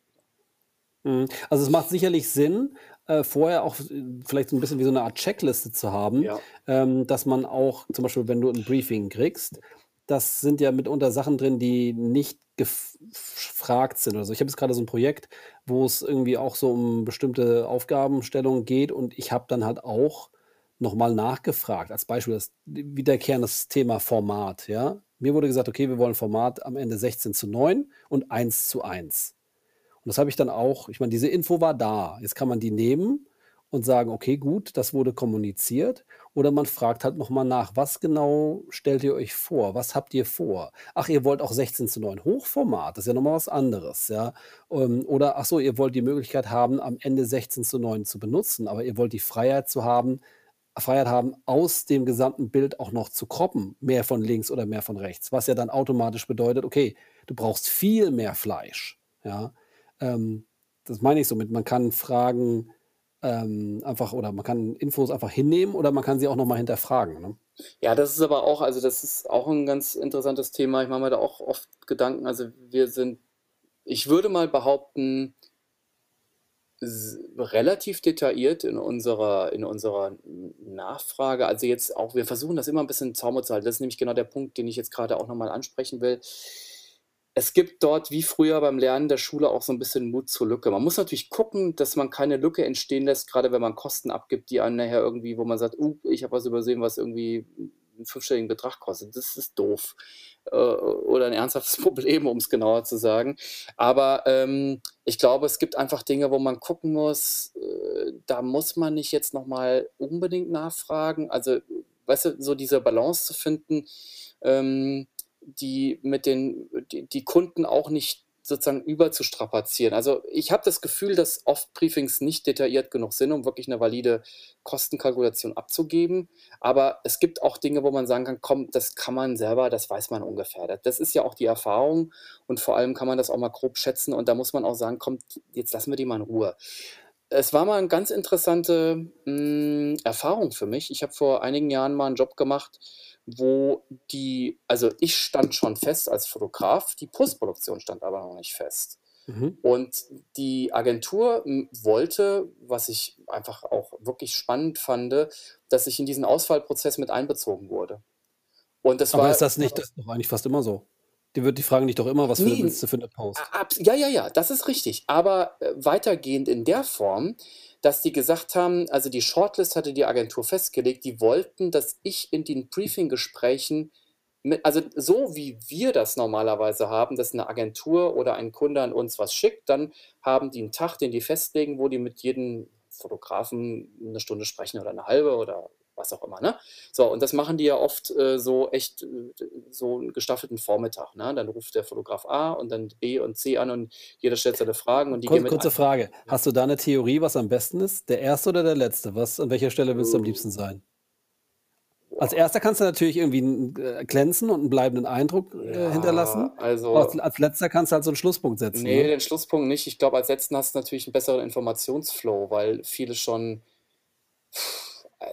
wieder. Mhm. Also es macht sicherlich Sinn, äh, vorher auch äh, vielleicht so ein bisschen wie so eine Art Checkliste zu haben, Ja, ähm, dass man auch zum Beispiel, wenn du ein Briefing kriegst, das sind ja mitunter Sachen drin, die nicht gefragt sind oder. Ich habe jetzt gerade so ein Projekt, wo es irgendwie auch so um bestimmte Aufgabenstellungen geht und ich habe dann halt auch nochmal nachgefragt. Als Beispiel das wiederkehrendes Thema Format, ja. Mir wurde gesagt, okay, wir wollen Format am Ende 16 zu 9 und 1 zu 1. Und das habe ich dann auch, ich meine, diese Info war da. Jetzt kann man die nehmen und sagen, okay, gut, das wurde kommuniziert. Oder man fragt halt nochmal nach, was genau stellt ihr euch vor? Was habt ihr vor? Ach, ihr wollt auch 16 zu 9 Hochformat, das ist ja nochmal was anderes, ja. Ähm, oder ach so, ihr wollt die Möglichkeit haben, am Ende 16 zu 9 zu benutzen, aber ihr wollt die Freiheit zu haben, Freiheit haben, aus dem gesamten Bild auch noch zu kroppen, mehr von links oder mehr von rechts, was ja dann automatisch bedeutet, okay, du brauchst viel mehr Fleisch, ja. Ähm, das meine ich somit. Man kann Fragen ähm, einfach oder man kann Infos einfach hinnehmen oder man kann sie auch noch mal hinterfragen, ne? Ja, das ist aber auch also, das ist auch ein ganz interessantes Thema. Ich mache mir da auch oft Gedanken. Also, wir sind ich würde mal behaupten relativ detailliert in unserer in unserer Nachfrage. Also, jetzt auch wir versuchen das immer ein bisschen Zauber zu halten. Das ist nämlich genau der Punkt, den ich jetzt gerade auch noch mal ansprechen will es gibt dort wie früher beim Lernen der Schule auch so ein bisschen Mut zur Lücke. Man muss natürlich gucken, dass man keine Lücke entstehen lässt, gerade wenn man Kosten abgibt, die einen nachher irgendwie wo man sagt: „Uh, ich habe was übersehen, was irgendwie einen fünfstelligen Betrag kostet.“ Das ist doof, äh, oder ein ernsthaftes Problem, um es genauer zu sagen. Aber, ähm, ich glaube, es gibt einfach Dinge, wo man gucken muss, äh, da muss man nicht jetzt noch mal unbedingt nachfragen. Also, weißt du, so diese Balance zu finden, ähm die mit den die die Kunden auch nicht sozusagen überzustrapazieren. Also, ich habe das Gefühl, dass oft Briefings nicht detailliert genug sind, um wirklich eine valide Kostenkalkulation abzugeben. Aber es gibt auch Dinge, wo man sagen kann: „Komm, das kann man selber, das weiß man ungefähr.“ das ist ja auch die Erfahrung und vor allem kann man das auch mal grob schätzen und da muss man auch sagen: „Komm, jetzt lassen wir die mal in Ruhe.“ Es war mal eine ganz interessante, hm, Erfahrung für mich. Ich habe vor einigen Jahren mal einen Job gemacht wo die also ich stand schon fest als Fotograf, die Postproduktion stand aber noch nicht fest. Mhm. Und die Agentur wollte, was ich einfach auch wirklich spannend fand, dass ich in diesen Auswahlprozess mit einbezogen wurde. Und das Aber war ist das nicht das ist doch eigentlich fast immer so? Die wird die fragen dich doch immer: „Was für Ne willst du für eine Post?“ ja, ja, ja, das ist richtig. Aber, äh, weitergehend in der Form dass die gesagt haben also die Shortlist hatte die Agentur festgelegt, die wollten, dass ich in den Briefinggesprächen also so wie wir das normalerweise haben, dass eine Agentur oder ein Kunde an uns was schickt, dann haben die einen Tag, den die festlegen, wo die mit jedem Fotografen eine Stunde sprechen oder eine halbe oder was auch immer, ne? So, und das machen die ja oft äh, so echt äh, so einen gestaffelten Vormittag, ne? Dann ruft der Fotograf A und dann B und C an und jeder stellt seine Fragen und die Kur gehen mit kurze Frage. Hast du da eine Theorie, was am besten ist? Der erste oder der letzte? Was an welcher Stelle willst du am liebsten sein? Als Erster kannst du natürlich irgendwie äh, glänzen und einen bleibenden Eindruck, äh, hinterlassen. also als als Letzter kannst du halt so einen Schlusspunkt setzen, Ne, den Schlusspunkt nicht. Ich glaube, als Letzten hast du natürlich einen besseren Informationsflow, weil viele schon äh,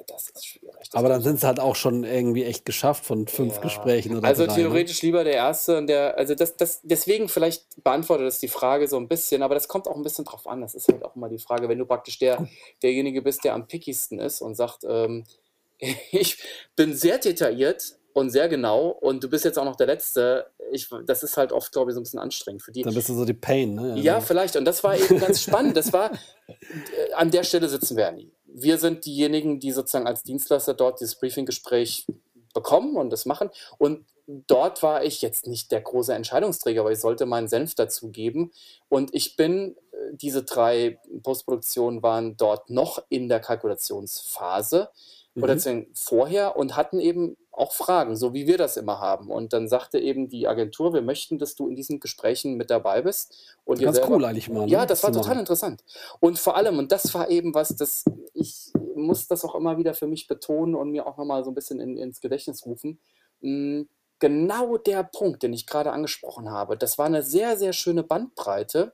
das ist schwierig. Das Aber dann sind es halt auch schon irgendwie echt geschafft von fünf ja. Gesprächen oder Also drei, ne? theoretisch ne? lieber der Erste und der, also das, das, deswegen vielleicht beantwortet das die Frage so ein bisschen, aber das kommt auch ein bisschen drauf an. Das ist halt auch immer die Frage, wenn du praktisch der, derjenige bist, der am pickigsten ist und sagt, ähm, ich bin sehr detailliert und sehr genau und du bist jetzt auch noch der Letzte. Ich, das ist halt oft, glaube ich, so ein bisschen anstrengend für die. Dann bist du so die Pain, ne? Ja, vielleicht. Und das war eben ganz spannend. Das war, äh, an der Stelle sitzen wir ja nie wir sind diejenigen, die sozusagen als Dienstleister dort dieses Briefinggespräch bekommen und das machen. Und dort war ich jetzt nicht der große Entscheidungsträger, aber ich sollte meinen Senf dazugeben. Und ich bin, äh, diese drei Postproduktionen waren dort noch in der Kalkulationsphase mhm. oder vorher und hatten eben auch Fragen, so wie wir das immer haben. Und dann sagte eben die Agentur, wir möchten, dass du in diesen Gesprächen mit dabei bist. Und Ganz selber, cool eigentlich mal. Ne? Ja, das war total interessant. Und vor allem, und das war eben was, das ich muss das auch immer wieder für mich betonen und mir auch nochmal so ein bisschen in, ins Gedächtnis rufen. Hm, genau der Punkt, den ich gerade angesprochen habe, das war eine sehr, sehr schöne Bandbreite.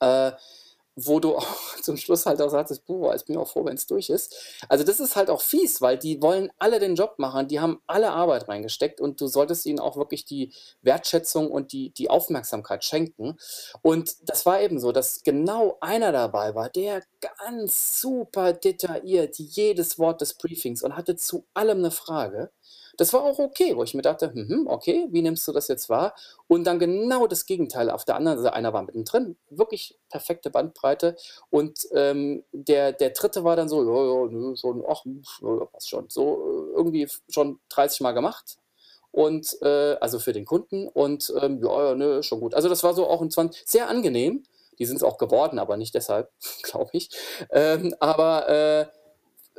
Äh, wo du auch zum Schluss halt auch sagtest, boah, ich bin auch froh, wenn es durch ist. Also das ist halt auch fies, weil die wollen alle den Job machen, die haben alle Arbeit reingesteckt und du solltest ihnen auch wirklich die Wertschätzung und die, die Aufmerksamkeit schenken. Und das war eben so, dass genau einer dabei war, der ganz super detailliert jedes Wort des Briefings und hatte zu allem eine Frage Das war auch okay, wo ich mir dachte: „Mhm, okay, wie nimmst du das jetzt wahr?“ Und dann genau das Gegenteil auf der anderen Seite. Einer war mittendrin, wirklich perfekte Bandbreite. Und, ähm, der der 3. war dann so: „Ja, ja, nö, schon, ach, hm, passt schon.“ So, äh, irgendwie schon 30 Mal gemacht und, äh also für den Kunden und, ähm, ja, ja, ne, schon gut. Also, das war so auch 'n zwan sehr angenehm. Die sind's auch geworden, aber nicht deshalb, glaube ich. Ähm, aber, äh,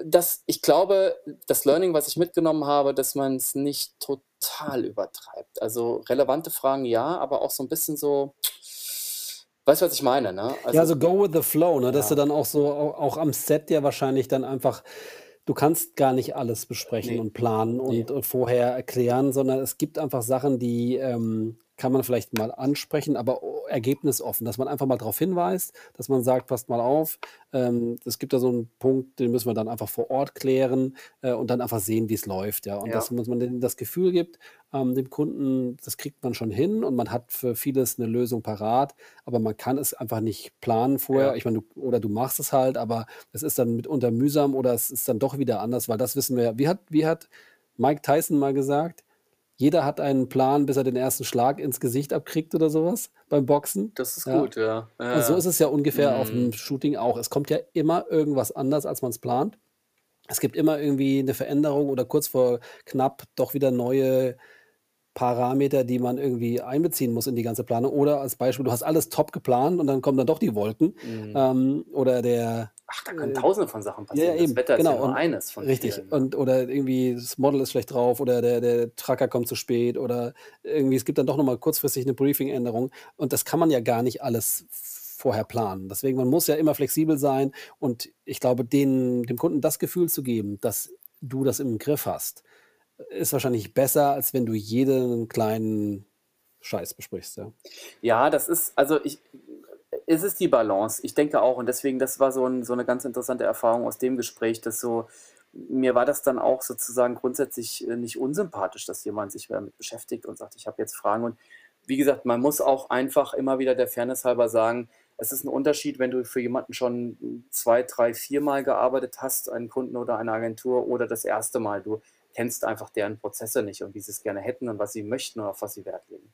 das ich glaube, das Learning, was ich mitgenommen habe, dass man's nicht total übertreibt. Also, relevante Fragen ja, aber auch so 'n bisschen so weißt du, was ich meine, ne? Ja, Also so go with the flow, ne, dass du ja. dann auch so au auch am Set ja wahrscheinlich dann einfach du kannst gar nicht alles besprechen Ne, und planen ne. und und vorher erklären, sondern es gibt einfach Sachen, die, ähm, kann man vielleicht mal ansprechen, aber o ergebnisoffen, dass man einfach mal drauf hinweist, dass man sagt: „Passt mal auf, ähm, es gibt da so 'n Punkt, den müssen wir dann einfach vor Ort klären“, äh, und dann einfach sehen, wie's läuft, ja? Und Ja. dass man denen das Gefühl gibt, ähm, dem Kunden, das kriegt man schon hin und man hat für vieles 'ne Lösung parat, aber man kann es einfach nicht planen vorher. Ja. Ich meine, du oder du machst es halt, aber es ist dann mitunter mühsam oder es ist dann doch wieder anders, weil das wissen wir ja wie hat wie hat Mike Tyson mal gesagt: „Jeder hat einen Plan, bis er den 1. Schlag ins Gesicht abkriegt“ oder so was beim Boxen, Das ist ja? gut, ja. Und so Ja, ist es ja ungefähr ja. auf'm Mhm. Shooting auch. Es kommt ja immer irgendwas anders, als man's plant. Es gibt immer irgendwie 'ne Veränderung oder kurz vor knapp doch wieder neue Parameter, die man irgendwie einbeziehen muss in die ganze Planung. Oder als Beispiel, du hast alles top geplant und dann kommen dann doch die Wolken, Mhm. ähm, oder der, Ach, da können äh Tausende von Sachen ja, ja, passieren. Das eben, Wetter ist ja genau nur eines von richtig. vielen? Und oder irgendwie das Model ist schlecht drauf oder der der Trucker kommt zu spät oder irgendwie es gibt dann doch noch mal kurzfristig 'ne Briefing-Änderung und das kann man ja gar nicht alles vorher planen. Deswegen, man muss ja immer flexibel sein und ich glaube, den dem Kunden das Gefühl zu geben, dass du das im Griff hast, ist wahrscheinlich besser, als wenn du jeden kleinen Scheiß besprichst, ja. Ja, das ist also, ich es ist die Balance. Ich denke auch und deswegen, das war so 'n so 'ne ganz interessante Erfahrung aus dem Gespräch, dass so mir war das dann auch sozusagen grundsätzlich, äh, nicht unsympathisch, dass jemand sich damit beschäftigt und sagt: „Ich habe jetzt Fragen.“ Und wie gesagt, man muss auch einfach immer wieder der Fairness halber sagen, es ist 'n Unterschied, wenn du für jemanden schon 2, 3, viermal gearbeitet hast, einen Kunden oder eine Agentur oder das 1. Mal. Du kennst einfach deren Prozesse nicht und wie sie's gerne hätten und was sie möchten und auf was sie Wert legen.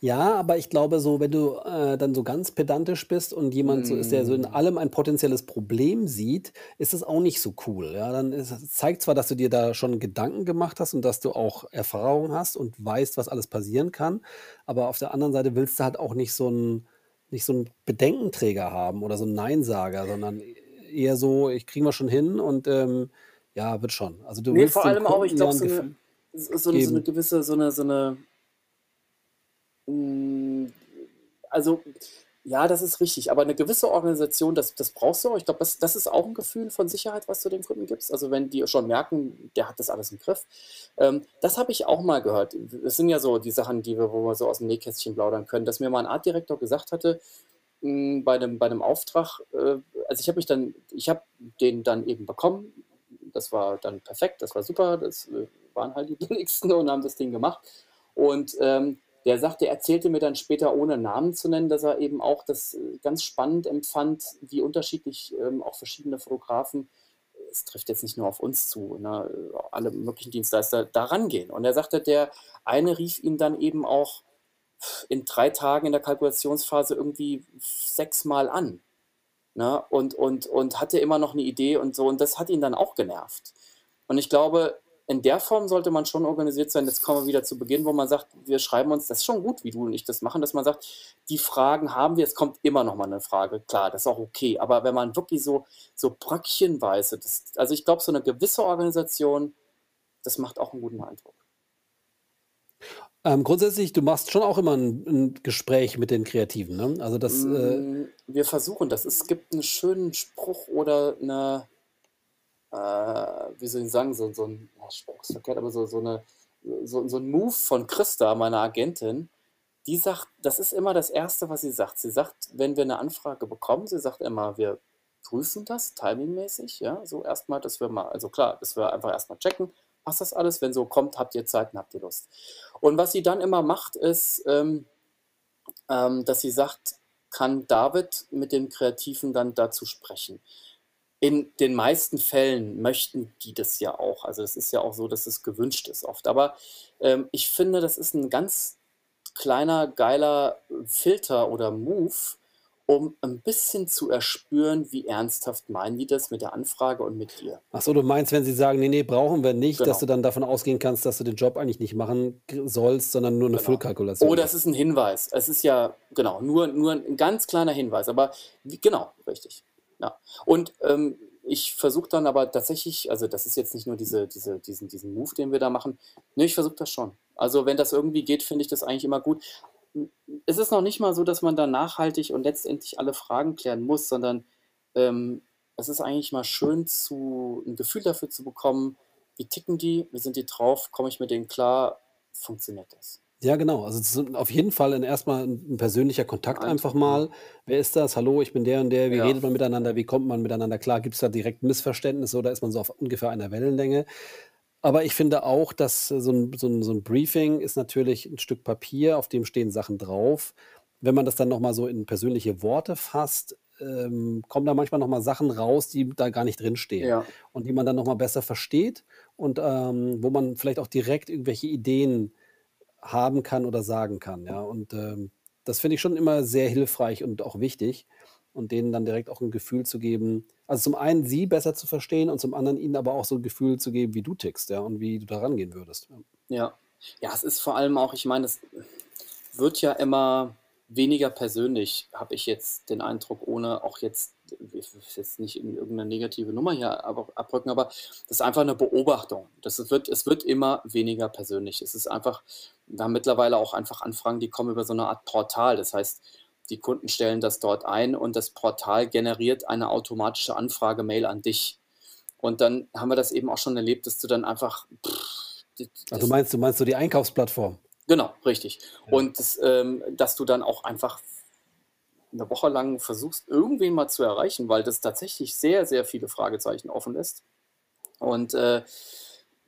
Ja, aber ich glaube so, wenn du, äh, dann so ganz pedantisch bist und jemand so ist, der so in Hm. allem ein potenzielles Problem sieht, ist es auch nicht so cool, ja? Dann ist es zeigt zwar, dass du dir da schon Gedanken gemacht hast und dass du auch Erfahrung hast und weißt, was alles passieren kann, aber auf der anderen Seite willst du halt auch nicht so 'n nicht so 'n Bedenkenträger haben oder so 'n Neinsager, sondern eher so: „Ich kriegen wir schon hin und, ähm, ja, wird schon.“ Also, du Ne, willst vor dem allem auch, ich Kunden glaube, so 'ne s so so 'ne geben gewisse so 'ne so 'ne hm, also, ja, das ist richtig, aber 'ne gewisse Organisation, das das brauchst du auch. Ich glaube, das das ist auch 'n Gefühl von Sicherheit, was du den Kunden gibst. Also, wenn die schon merken, der hat das alles im Griff. Ähm, das habe ich auch mal gehört. Es sind ja so die Sachen, die wir wo wir so aus'm Nähkästchen plaudern können, dass mir mal 'n Artdirektor gesagt hatte, hm, bei 'nem bei 'nem Auftrag, äh also, ich habe mich dann ich habe den dann eben bekommen. Das war dann perfekt, das war super. Das, äh, waren halt die billigsten und haben das Ding gemacht. Und, ähm, der sagte er erzählte mir dann später, ohne Namen zu nennen, dass er eben auch das, äh, ganz spannend empfand, wie unterschiedlich, ähm, auch verschiedene Fotografen es trifft jetzt nicht nur auf uns zu, ne, alle möglichen Dienstleister da rangehen. Und er sagte, der eine rief ihn dann eben auch in 3 Tagen in der Kalkulationsphase irgendwie sechsmal an, ne, und und und hatte immer noch 'ne Idee und so und das hat ihn dann auch genervt. Und ich glaube, in der Form sollte man schon organisiert sein. Jetzt kommen wir wieder zu Beginn, wo man sagt: „Wir schreiben uns“ das ist schon gut, wie du und ich das machen, dass man sagt: „Die Fragen haben wir, es kommt immer noch mal 'ne Frage.“ Klar, das ist auch okay, aber wenn man wirklich so so bröckchenweise das also, ich glaube, so 'ne gewisse Organisation, das macht auch 'n guten Eindruck. Ähm, grundsätzlich, du machst schon auch immer 'n 'n Gespräch mit den Kreativen, ne? Also, das, äh Hm, wir versuchen das. Es gibt 'n schönen Spruch oder 'ne äh, wie soll ich sagen, so so 'n ja, Spruch ist verkehrt, aber so so 'ne so so 'n Move von Christa, meiner Agentin, die sagt das ist immer das 1., was sie sagt. Sie sagt, wenn wir 'ne Anfrage bekommen sie sagt immer: „Wir prüfen das timingmäßig“, ja, so erst mal, dass wir mal also, klar, dass wir einfach erst mal checken: „Passt das alles? Wenn so kommt, habt ihr Zeit und habt ihr Lust?“ Und was sie dann immer macht, ist, ähm, ähm, dass sie sagt: „Kann David mit dem Kreativen dann dazu sprechen?“ in den meisten Fällen möchten die das ja auch. Also, es ist ja auch so, dass es gewünscht ist oft. Aber, ähm, ich finde, das ist ein ganz kleiner, geiler Filter oder Move, um ein bisschen zu erspüren, wie ernsthaft meinen die das mit der Anfrage und mit dir. Ach so, du meinst, wenn sie sagen: „Ne, ne, brauchen wir nicht“, dass du genau. dann davon ausgehen kannst, dass du den Job eigentlich nicht machen sollst, sondern nur 'ne Genau. Füllkalkulation Oder es ist ein Hinweis. Es ist ja genau, nur nur 'n ganz kleiner Hinweis, aber wie genau, richtig. Ja. Und, ähm, ich versuche dann aber tatsächlich also, das ist jetzt nicht nur diese diese diesen diesen Move, den wir da machen. Ne, ich versuche das schon. Also, wenn das irgendwie geht, finde ich das eigentlich immer gut es ist noch nicht mal so, dass man da nachhaltig und letztendlich alle Fragen klären muss, sondern ähm, es ist eigentlich mal schön, zu, ein Gefühl dafür zu bekommen, wie ticken die, wie sind die drauf, komme ich mit denen klar, funktioniert das. Ja, genau. Also es ist auf jeden Fall 'n erst 'n persönlicher Kontakt einfach mal. Wer ist das? Hallo, ich bin der und der. Wie Ja, redet man miteinander? Wie kommt man miteinander klar? Gibt es da direkt Missverständnisse oder ist man so auf ungefähr einer Wellenlänge? Aber ich finde auch, dass äh, so 'n so 'n so 'n Briefing ist natürlich 'n Stück Papier, auf dem stehen Sachen drauf. Wenn man das dann noch mal so in persönliche Worte fasst, ähm, kommen da manchmal noch mal Sachen raus, die da gar nicht drinstehen ja, und die man dann noch mal besser versteht und, ähm, wo man vielleicht auch direkt irgendwelche Ideen haben kann oder sagen kann, ja. Und, ähm, das finde ich schon immer sehr hilfreich und auch wichtig und denen dann direkt auch 'n Gefühl zu geben also, zum einen sie besser zu verstehen und zum anderen ihnen aber auch so 'n Gefühl zu geben, wie du tickst, ja, und wie du da rangehen würdest, ja. ja. Es ist vor allem auch ich meine, es wird ja immer weniger persönlich, habe ich jetzt den Eindruck, ohne auch jetzt jetzt nicht in irgendeine negative Nummer hier ab abrücken, aber das ist einfach eine Beobachtung. Das wird es wird immer weniger persönlich. Es ist einfach wir haben mittlerweile auch einfach Anfragen, die kommen über so eine Art Portal. Das heißt, die Kunden stellen das dort ein und das Portal generiert eine automatische Anfrage-Mail an dich. Und dann haben wir das eben auch schon erlebt, dass du dann einfach pff, Ach, du meinst du meinst so die Einkaufsplattform? Genau, richtig. Ja. Und das, ähm, dass du dann auch einfach eine Woche lang versuchst, irgendwen mal zu erreichen, weil das tatsächlich sehr, sehr viele Fragezeichen offen lässt. Und äh,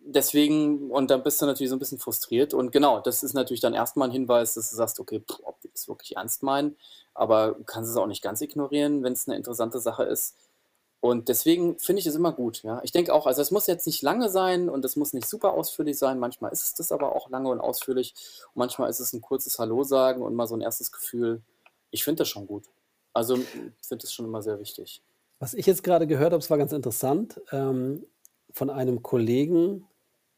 deswegen, und dann bist du natürlich so ein bisschen frustriert. Und genau, das ist natürlich dann erstmal ein Hinweis, dass du sagst, okay, pff, ob die das wirklich ernst meinen, aber du kannst es auch nicht ganz ignorieren, wenn es eine interessante Sache ist. Und deswegen finde ich es immer gut, ja. Ich denke auch, also es muss jetzt nicht lange sein und es muss nicht super ausführlich sein. Manchmal ist es das aber auch lange und ausführlich. Und manchmal ist es ein kurzes Hallo sagen und mal so ein erstes Gefühl. Ich finde das schon gut. Also ich finde das schon immer sehr wichtig. Was ich jetzt gerade gehört habe, es war ganz interessant, ähm, von einem Kollegen,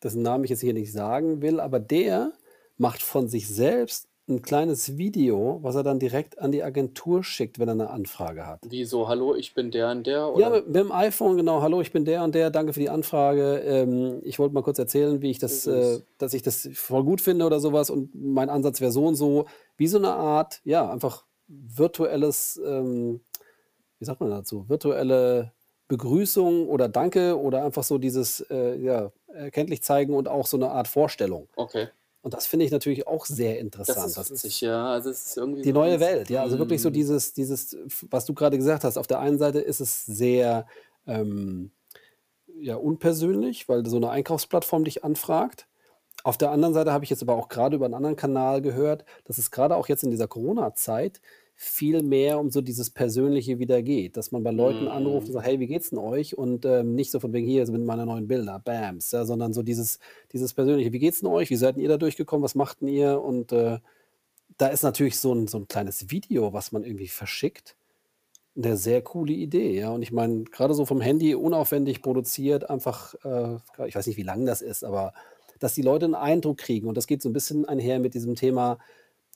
dessen Namen ich jetzt hier nicht sagen will, aber der macht von sich selbst ein kleines Video, was er dann direkt an die Agentur schickt, wenn er eine Anfrage hat. Wie so: „Hallo, ich bin der und der“, Ja, mit mit dem iPhone, genau: „Hallo, ich bin der und der. Danke für die Anfrage. Ähm, ich wollte mal kurz erzählen, wie ich das äh, dass ich das voll gut finde oder sowas und mein Ansatz wäre so und so.“ Wie so eine Art, ja, einfach virtuelles, ähm wie sagt man dazu? Virtuelle Begrüßung oder Danke oder einfach so dieses, äh, ja, erkenntlich zeigen und auch so eine Art Vorstellung. Okay. Und das finde ich natürlich auch sehr Das interessant. ist Das ist ja. Also, es ist irgendwie die so neue Welt, ja. Also wirklich so mhm. dieses dieses, was du gerade gesagt hast. Auf der einen Seite ist es sehr, ähm, ja, unpersönlich, weil so eine Einkaufsplattform dich anfragt. Auf der anderen Seite habe ich jetzt aber auch gerade über einen anderen Kanal gehört, dass es gerade auch jetzt in dieser Corona-Zeit viel mehr um so dieses Persönliche wieder geht, dass man bei Leuten anruft und sagt: „Hey, wie geht's denn euch?“ Und, ähm, nicht so von wegen: „Hier sind meine neuen Bilder, Bams“, ja, sondern so dieses dieses Persönliche: „Wie geht's denn euch? Wie seid ihr da durchgekommen? Was macht 'n ihr?“ Und, äh, da ist natürlich so 'n so 'n kleines Video, was man irgendwie verschickt, 'ne sehr coole Idee, ja. Und ich meine, grade so vom Handy unaufwendig produziert, einfach, äh, ich weiß nicht, wie lang das ist, aber dass die Leute 'n Eindruck kriegen und das geht so 'n bisschen einher mit diesem Thema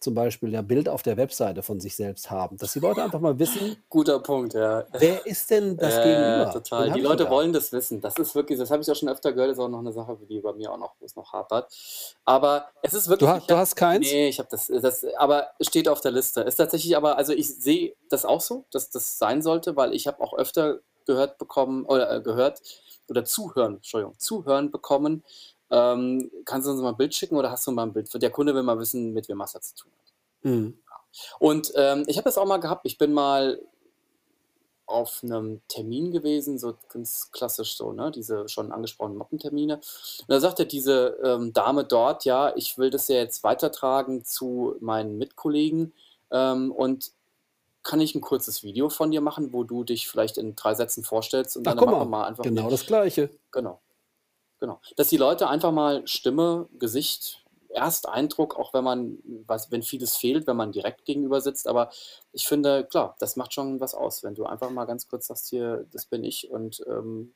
zum Beispiel, ja, Bild auf der Webseite von sich selbst haben, dass die Leute einfach mal wissen Guter Punkt, ja. wer ist denn das Äh, Gegenüber? total. Die Leute wollen das wissen. Das ist wirklich das habe ich auch schon öfter gehört, ist auch noch 'ne Sache, die bei mir auch noch wo es noch hapert. Aber es ist Du wirklich du habe hast keins? ne, ich habe das das aber es steht auf der Liste. Ist tatsächlich aber also, ich sehe das auch so, dass das sein sollte, weil ich habe auch öfter gehört bekommen oder, äh, gehört oder zuhören Entschuldigung, zuhören bekommen, ähm: „Kannst du uns mal 'n Bild schicken oder hast du mal 'n Bild?“ Der Kunde will mal wissen, mit wem er da zu tun hat. Mhm. Und, ähm, ich habe das auch mal gehabt. Ich bin mal auf 'nem Termin gewesen, so ganz klassisch so, ne, diese schon angesprochenen Mappentermine. Und da sagte diese, ähm, Dame dort: „Ja, ich will das ja jetzt weitertragen zu meinen Mitkollegen, ähm, und kann ich ein kurzes Video von dir machen, wo du dich vielleicht in drei Sätzen vorstellst und Ach, machen wir mal, mal einfach genau das Gleiche. Genau. Genau. Dass die Leute einfach mal Stimme, Gesicht, Ersteindruck, auch wenn man, was, wenn vieles fehlt, wenn man direkt gegenüber sitzt. Aber ich finde, klar, das macht schon was aus, wenn du einfach mal ganz kurz sagst, hier, das bin ich und ähm,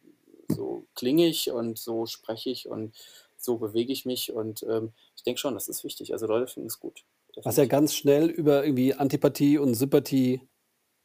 so klinge ich und so spreche ich und so bewege ich mich. Und ähm, ich denke schon, das ist wichtig. Also Leute finden es gut. Was ja ganz schnell über irgendwie Antipathie und Sympathie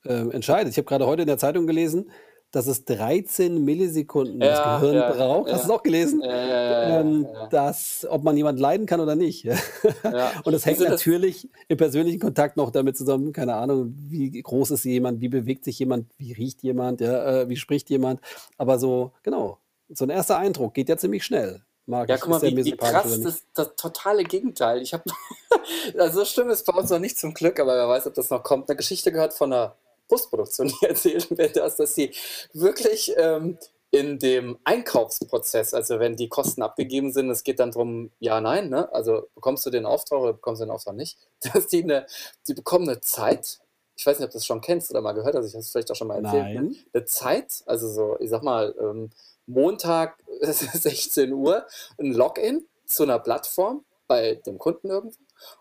ähm, entscheidet. Ich habe gerade heute in der Zeitung gelesen, dass es 13 Millisekunden das Ja, Gehirn ja, braucht. Hast du es auch gelesen? Ähm, dass, ob man jemanden leiden kann oder nicht. Und das hängt Also das- natürlich im persönlichen Kontakt noch damit zusammen, keine Ahnung, wie groß ist jemand, wie bewegt sich jemand, wie riecht jemand, äh, wie spricht jemand. Aber so, genau, so ein erster Eindruck geht ja ziemlich schnell. Mag Ja, guck mal, wie, wie krass das, das totale Gegenteil. Ich habe, also so schlimm ist bei uns noch nicht zum Glück, aber wer weiß, ob das noch kommt. Eine Geschichte gehört von einer Postproduktion, die erzählt wird, dass, dass sie wirklich ähm, in dem Einkaufsprozess, also wenn die Kosten abgegeben sind, es geht dann darum, ja, nein, ne? also bekommst du den Auftrag oder bekommst du den Auftrag nicht, dass die eine, die bekommen eine Zeit, ich weiß nicht, ob du das schon kennst oder mal gehört hast, ich habe es vielleicht auch schon mal erzählt, ne? Eine Zeit, also so, ich sag mal, ähm, Montag 16 Uhr, ein Login zu einer Plattform bei dem Kunden irgendwo.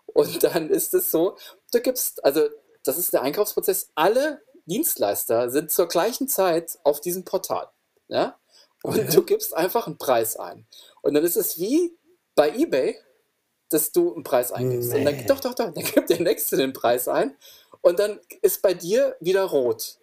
Und dann ist es so, du gibst, also das ist der Einkaufsprozess, alle Dienstleister sind zur gleichen Zeit auf diesem Portal. Ja? Und Okay. du gibst einfach einen Preis ein. Und dann ist es wie bei eBay, dass du einen Preis eingibst. Und dann, Nee. doch, doch, doch, dann gibt der Nächste den Preis ein. Und dann ist bei dir wieder rot.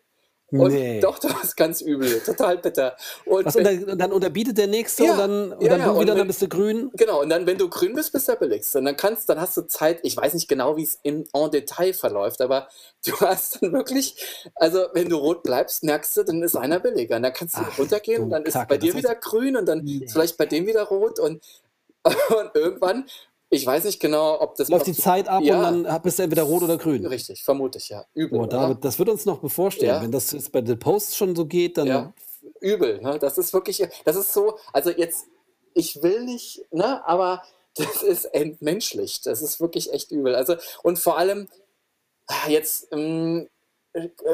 Und Nee. doch, das ist ganz übel, total bitter. Und Was, und, wenn, dann, und dann unterbietet der Nächste Ja, und dann, und ja, dann ja, du und wieder, wenn- dann bist du grün. genau, und dann, wenn du grün bist, bist du der billigste. Und dann kannst, dann hast du Zeit, ich weiß nicht genau, wie es im en Detail verläuft, aber du hast dann wirklich, also wenn du rot bleibst, merkst du, dann ist einer billiger. Und dann kannst du Ach, runtergehen du und dann ist Kacke, bei dir wieder grün und dann Nee. vielleicht bei dem wieder rot und, und irgendwann, ich weiß nicht genau, ob das Läuft die Zeit ab Ja. und dann bist du entweder rot oder grün. Richtig, vermute ich, ja. Übel. Oder? David, das wird uns noch bevorstehen. Ja. Wenn das jetzt bei The Post schon so geht, dann Ja, übel. Ne? Das ist wirklich, das ist so, also jetzt, ich will nicht, ne, aber das ist entmenschlicht. Das ist wirklich echt übel. Also, und vor allem, ah, jetzt, äh,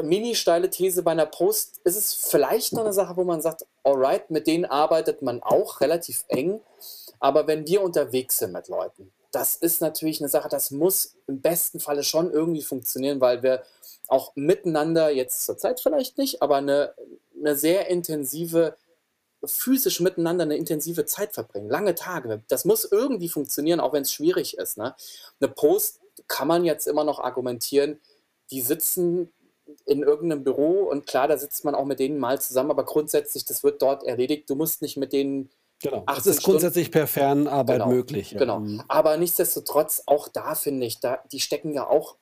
mini steile These bei einer Post, ist es vielleicht noch eine Sache, wo man sagt, alright, mit denen arbeitet man auch relativ eng, aber wenn wir unterwegs sind mit Leuten, das ist natürlich eine Sache, das muss im besten Falle schon irgendwie funktionieren, weil wir auch miteinander, jetzt zur Zeit vielleicht nicht, aber eine, eine sehr intensive, physisch miteinander eine intensive Zeit verbringen, lange Tage. Das muss irgendwie funktionieren, auch wenn es schwierig ist. Ne? Eine Post kann man jetzt immer noch argumentieren, die sitzen in irgendeinem Büro und klar, da sitzt man auch mit denen mal zusammen, aber grundsätzlich, das wird dort erledigt. Du musst nicht mit denen genau. Es 18 ist grundsätzlich per Fernarbeit Genau, möglich. Genau. Mhm. Aber nichtsdestotrotz, auch da finde ich, da, die stecken ja auch,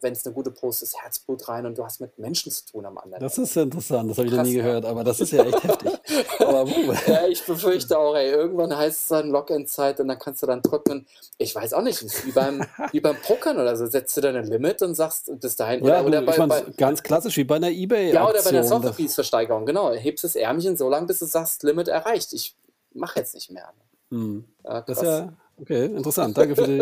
wenn es eine gute Post ist, Herzblut rein und du hast mit Menschen zu tun am anderen. Das ist interessant, das habe ich noch nie ne? gehört, aber das ist ja echt heftig. Aber ja, ich befürchte auch, ey, irgendwann heißt es dann Login-Zeit und dann kannst du dann drücken. Ich weiß auch nicht, wie beim, wie beim Pokern oder so. Setzt du dann ein Limit und sagst bis dahin. Ja, oder, oder du, bei, ich meine, bei, ganz klassisch wie bei einer ebay ja, oder bei der Aktion. Softwarepiece-Versteigerung, genau. Hebst das Ärmchen so lange, bis du sagst, Limit erreicht. Ich mache jetzt nicht mehr. Hm. Ja, Das ist ja okay, interessant. Danke für die.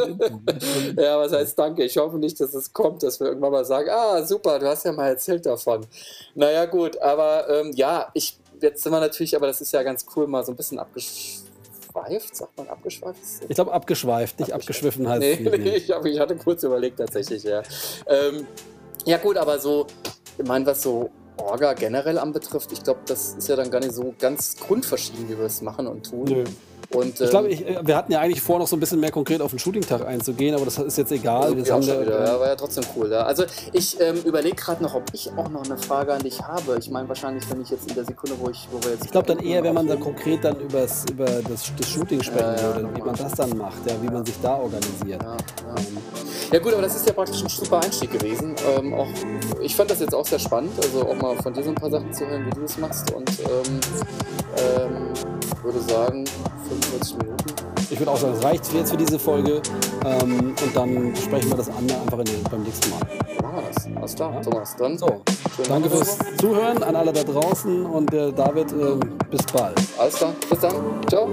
Ja, was heißt danke? Ich hoffe nicht, dass es kommt, dass wir irgendwann mal sagen, ah, super, du hast ja mal erzählt davon. Naja, gut, aber ähm, ja, ich, jetzt sind wir natürlich, aber das ist ja ganz cool, mal so ein bisschen abgeschweift, sagt man abgeschweift? Ich glaube, abgeschweift, nicht abgeschwiffen heißt Nee, es nee. ich, hab, ich hatte kurz überlegt tatsächlich, ja. Ähm, ja gut, aber so, ich meine, was so Orga generell anbetrifft, ich glaube, das ist ja dann gar nicht so ganz grundverschieden, wie wir es machen und tun. Nö. Und, Ich glaube, ähm, ich, äh, wir hatten ja eigentlich vor, noch so ein bisschen mehr konkret auf den Shooting-Tag einzugehen, aber das ist jetzt egal. Auch haben wir, wieder, ja, war ja trotzdem cool. Ja. Also ich ähm, überlege gerade noch, ob ich auch noch eine Frage an dich habe. Ich meine wahrscheinlich, wenn ich jetzt in der Sekunde, wo ich, wo wir jetzt. Ich glaube dann eher, wenn man dann konkret dann übers, über das, das Shooting sprechen Ja, würde, wie man das dann macht, ja, wie man sich da organisiert. Ja, gut, aber das ist ja praktisch ein super Einstieg gewesen. Ähm, auch, ich fand das jetzt auch sehr spannend, also auch mal von dir so ein paar Sachen zu hören, wie du das machst. Und ähm, ähm, würde sagen, 45 Minuten. Ich würde auch sagen, das reicht jetzt für diese Folge ähm, und dann besprechen wir das andere einfach in den, beim nächsten Mal. Machen wir das. Alles klar, Ja. Thomas. Dann So, danke fürs Zuhören an alle da draußen und äh, David, äh, bis bald. Alles klar, bis dann. Ciao.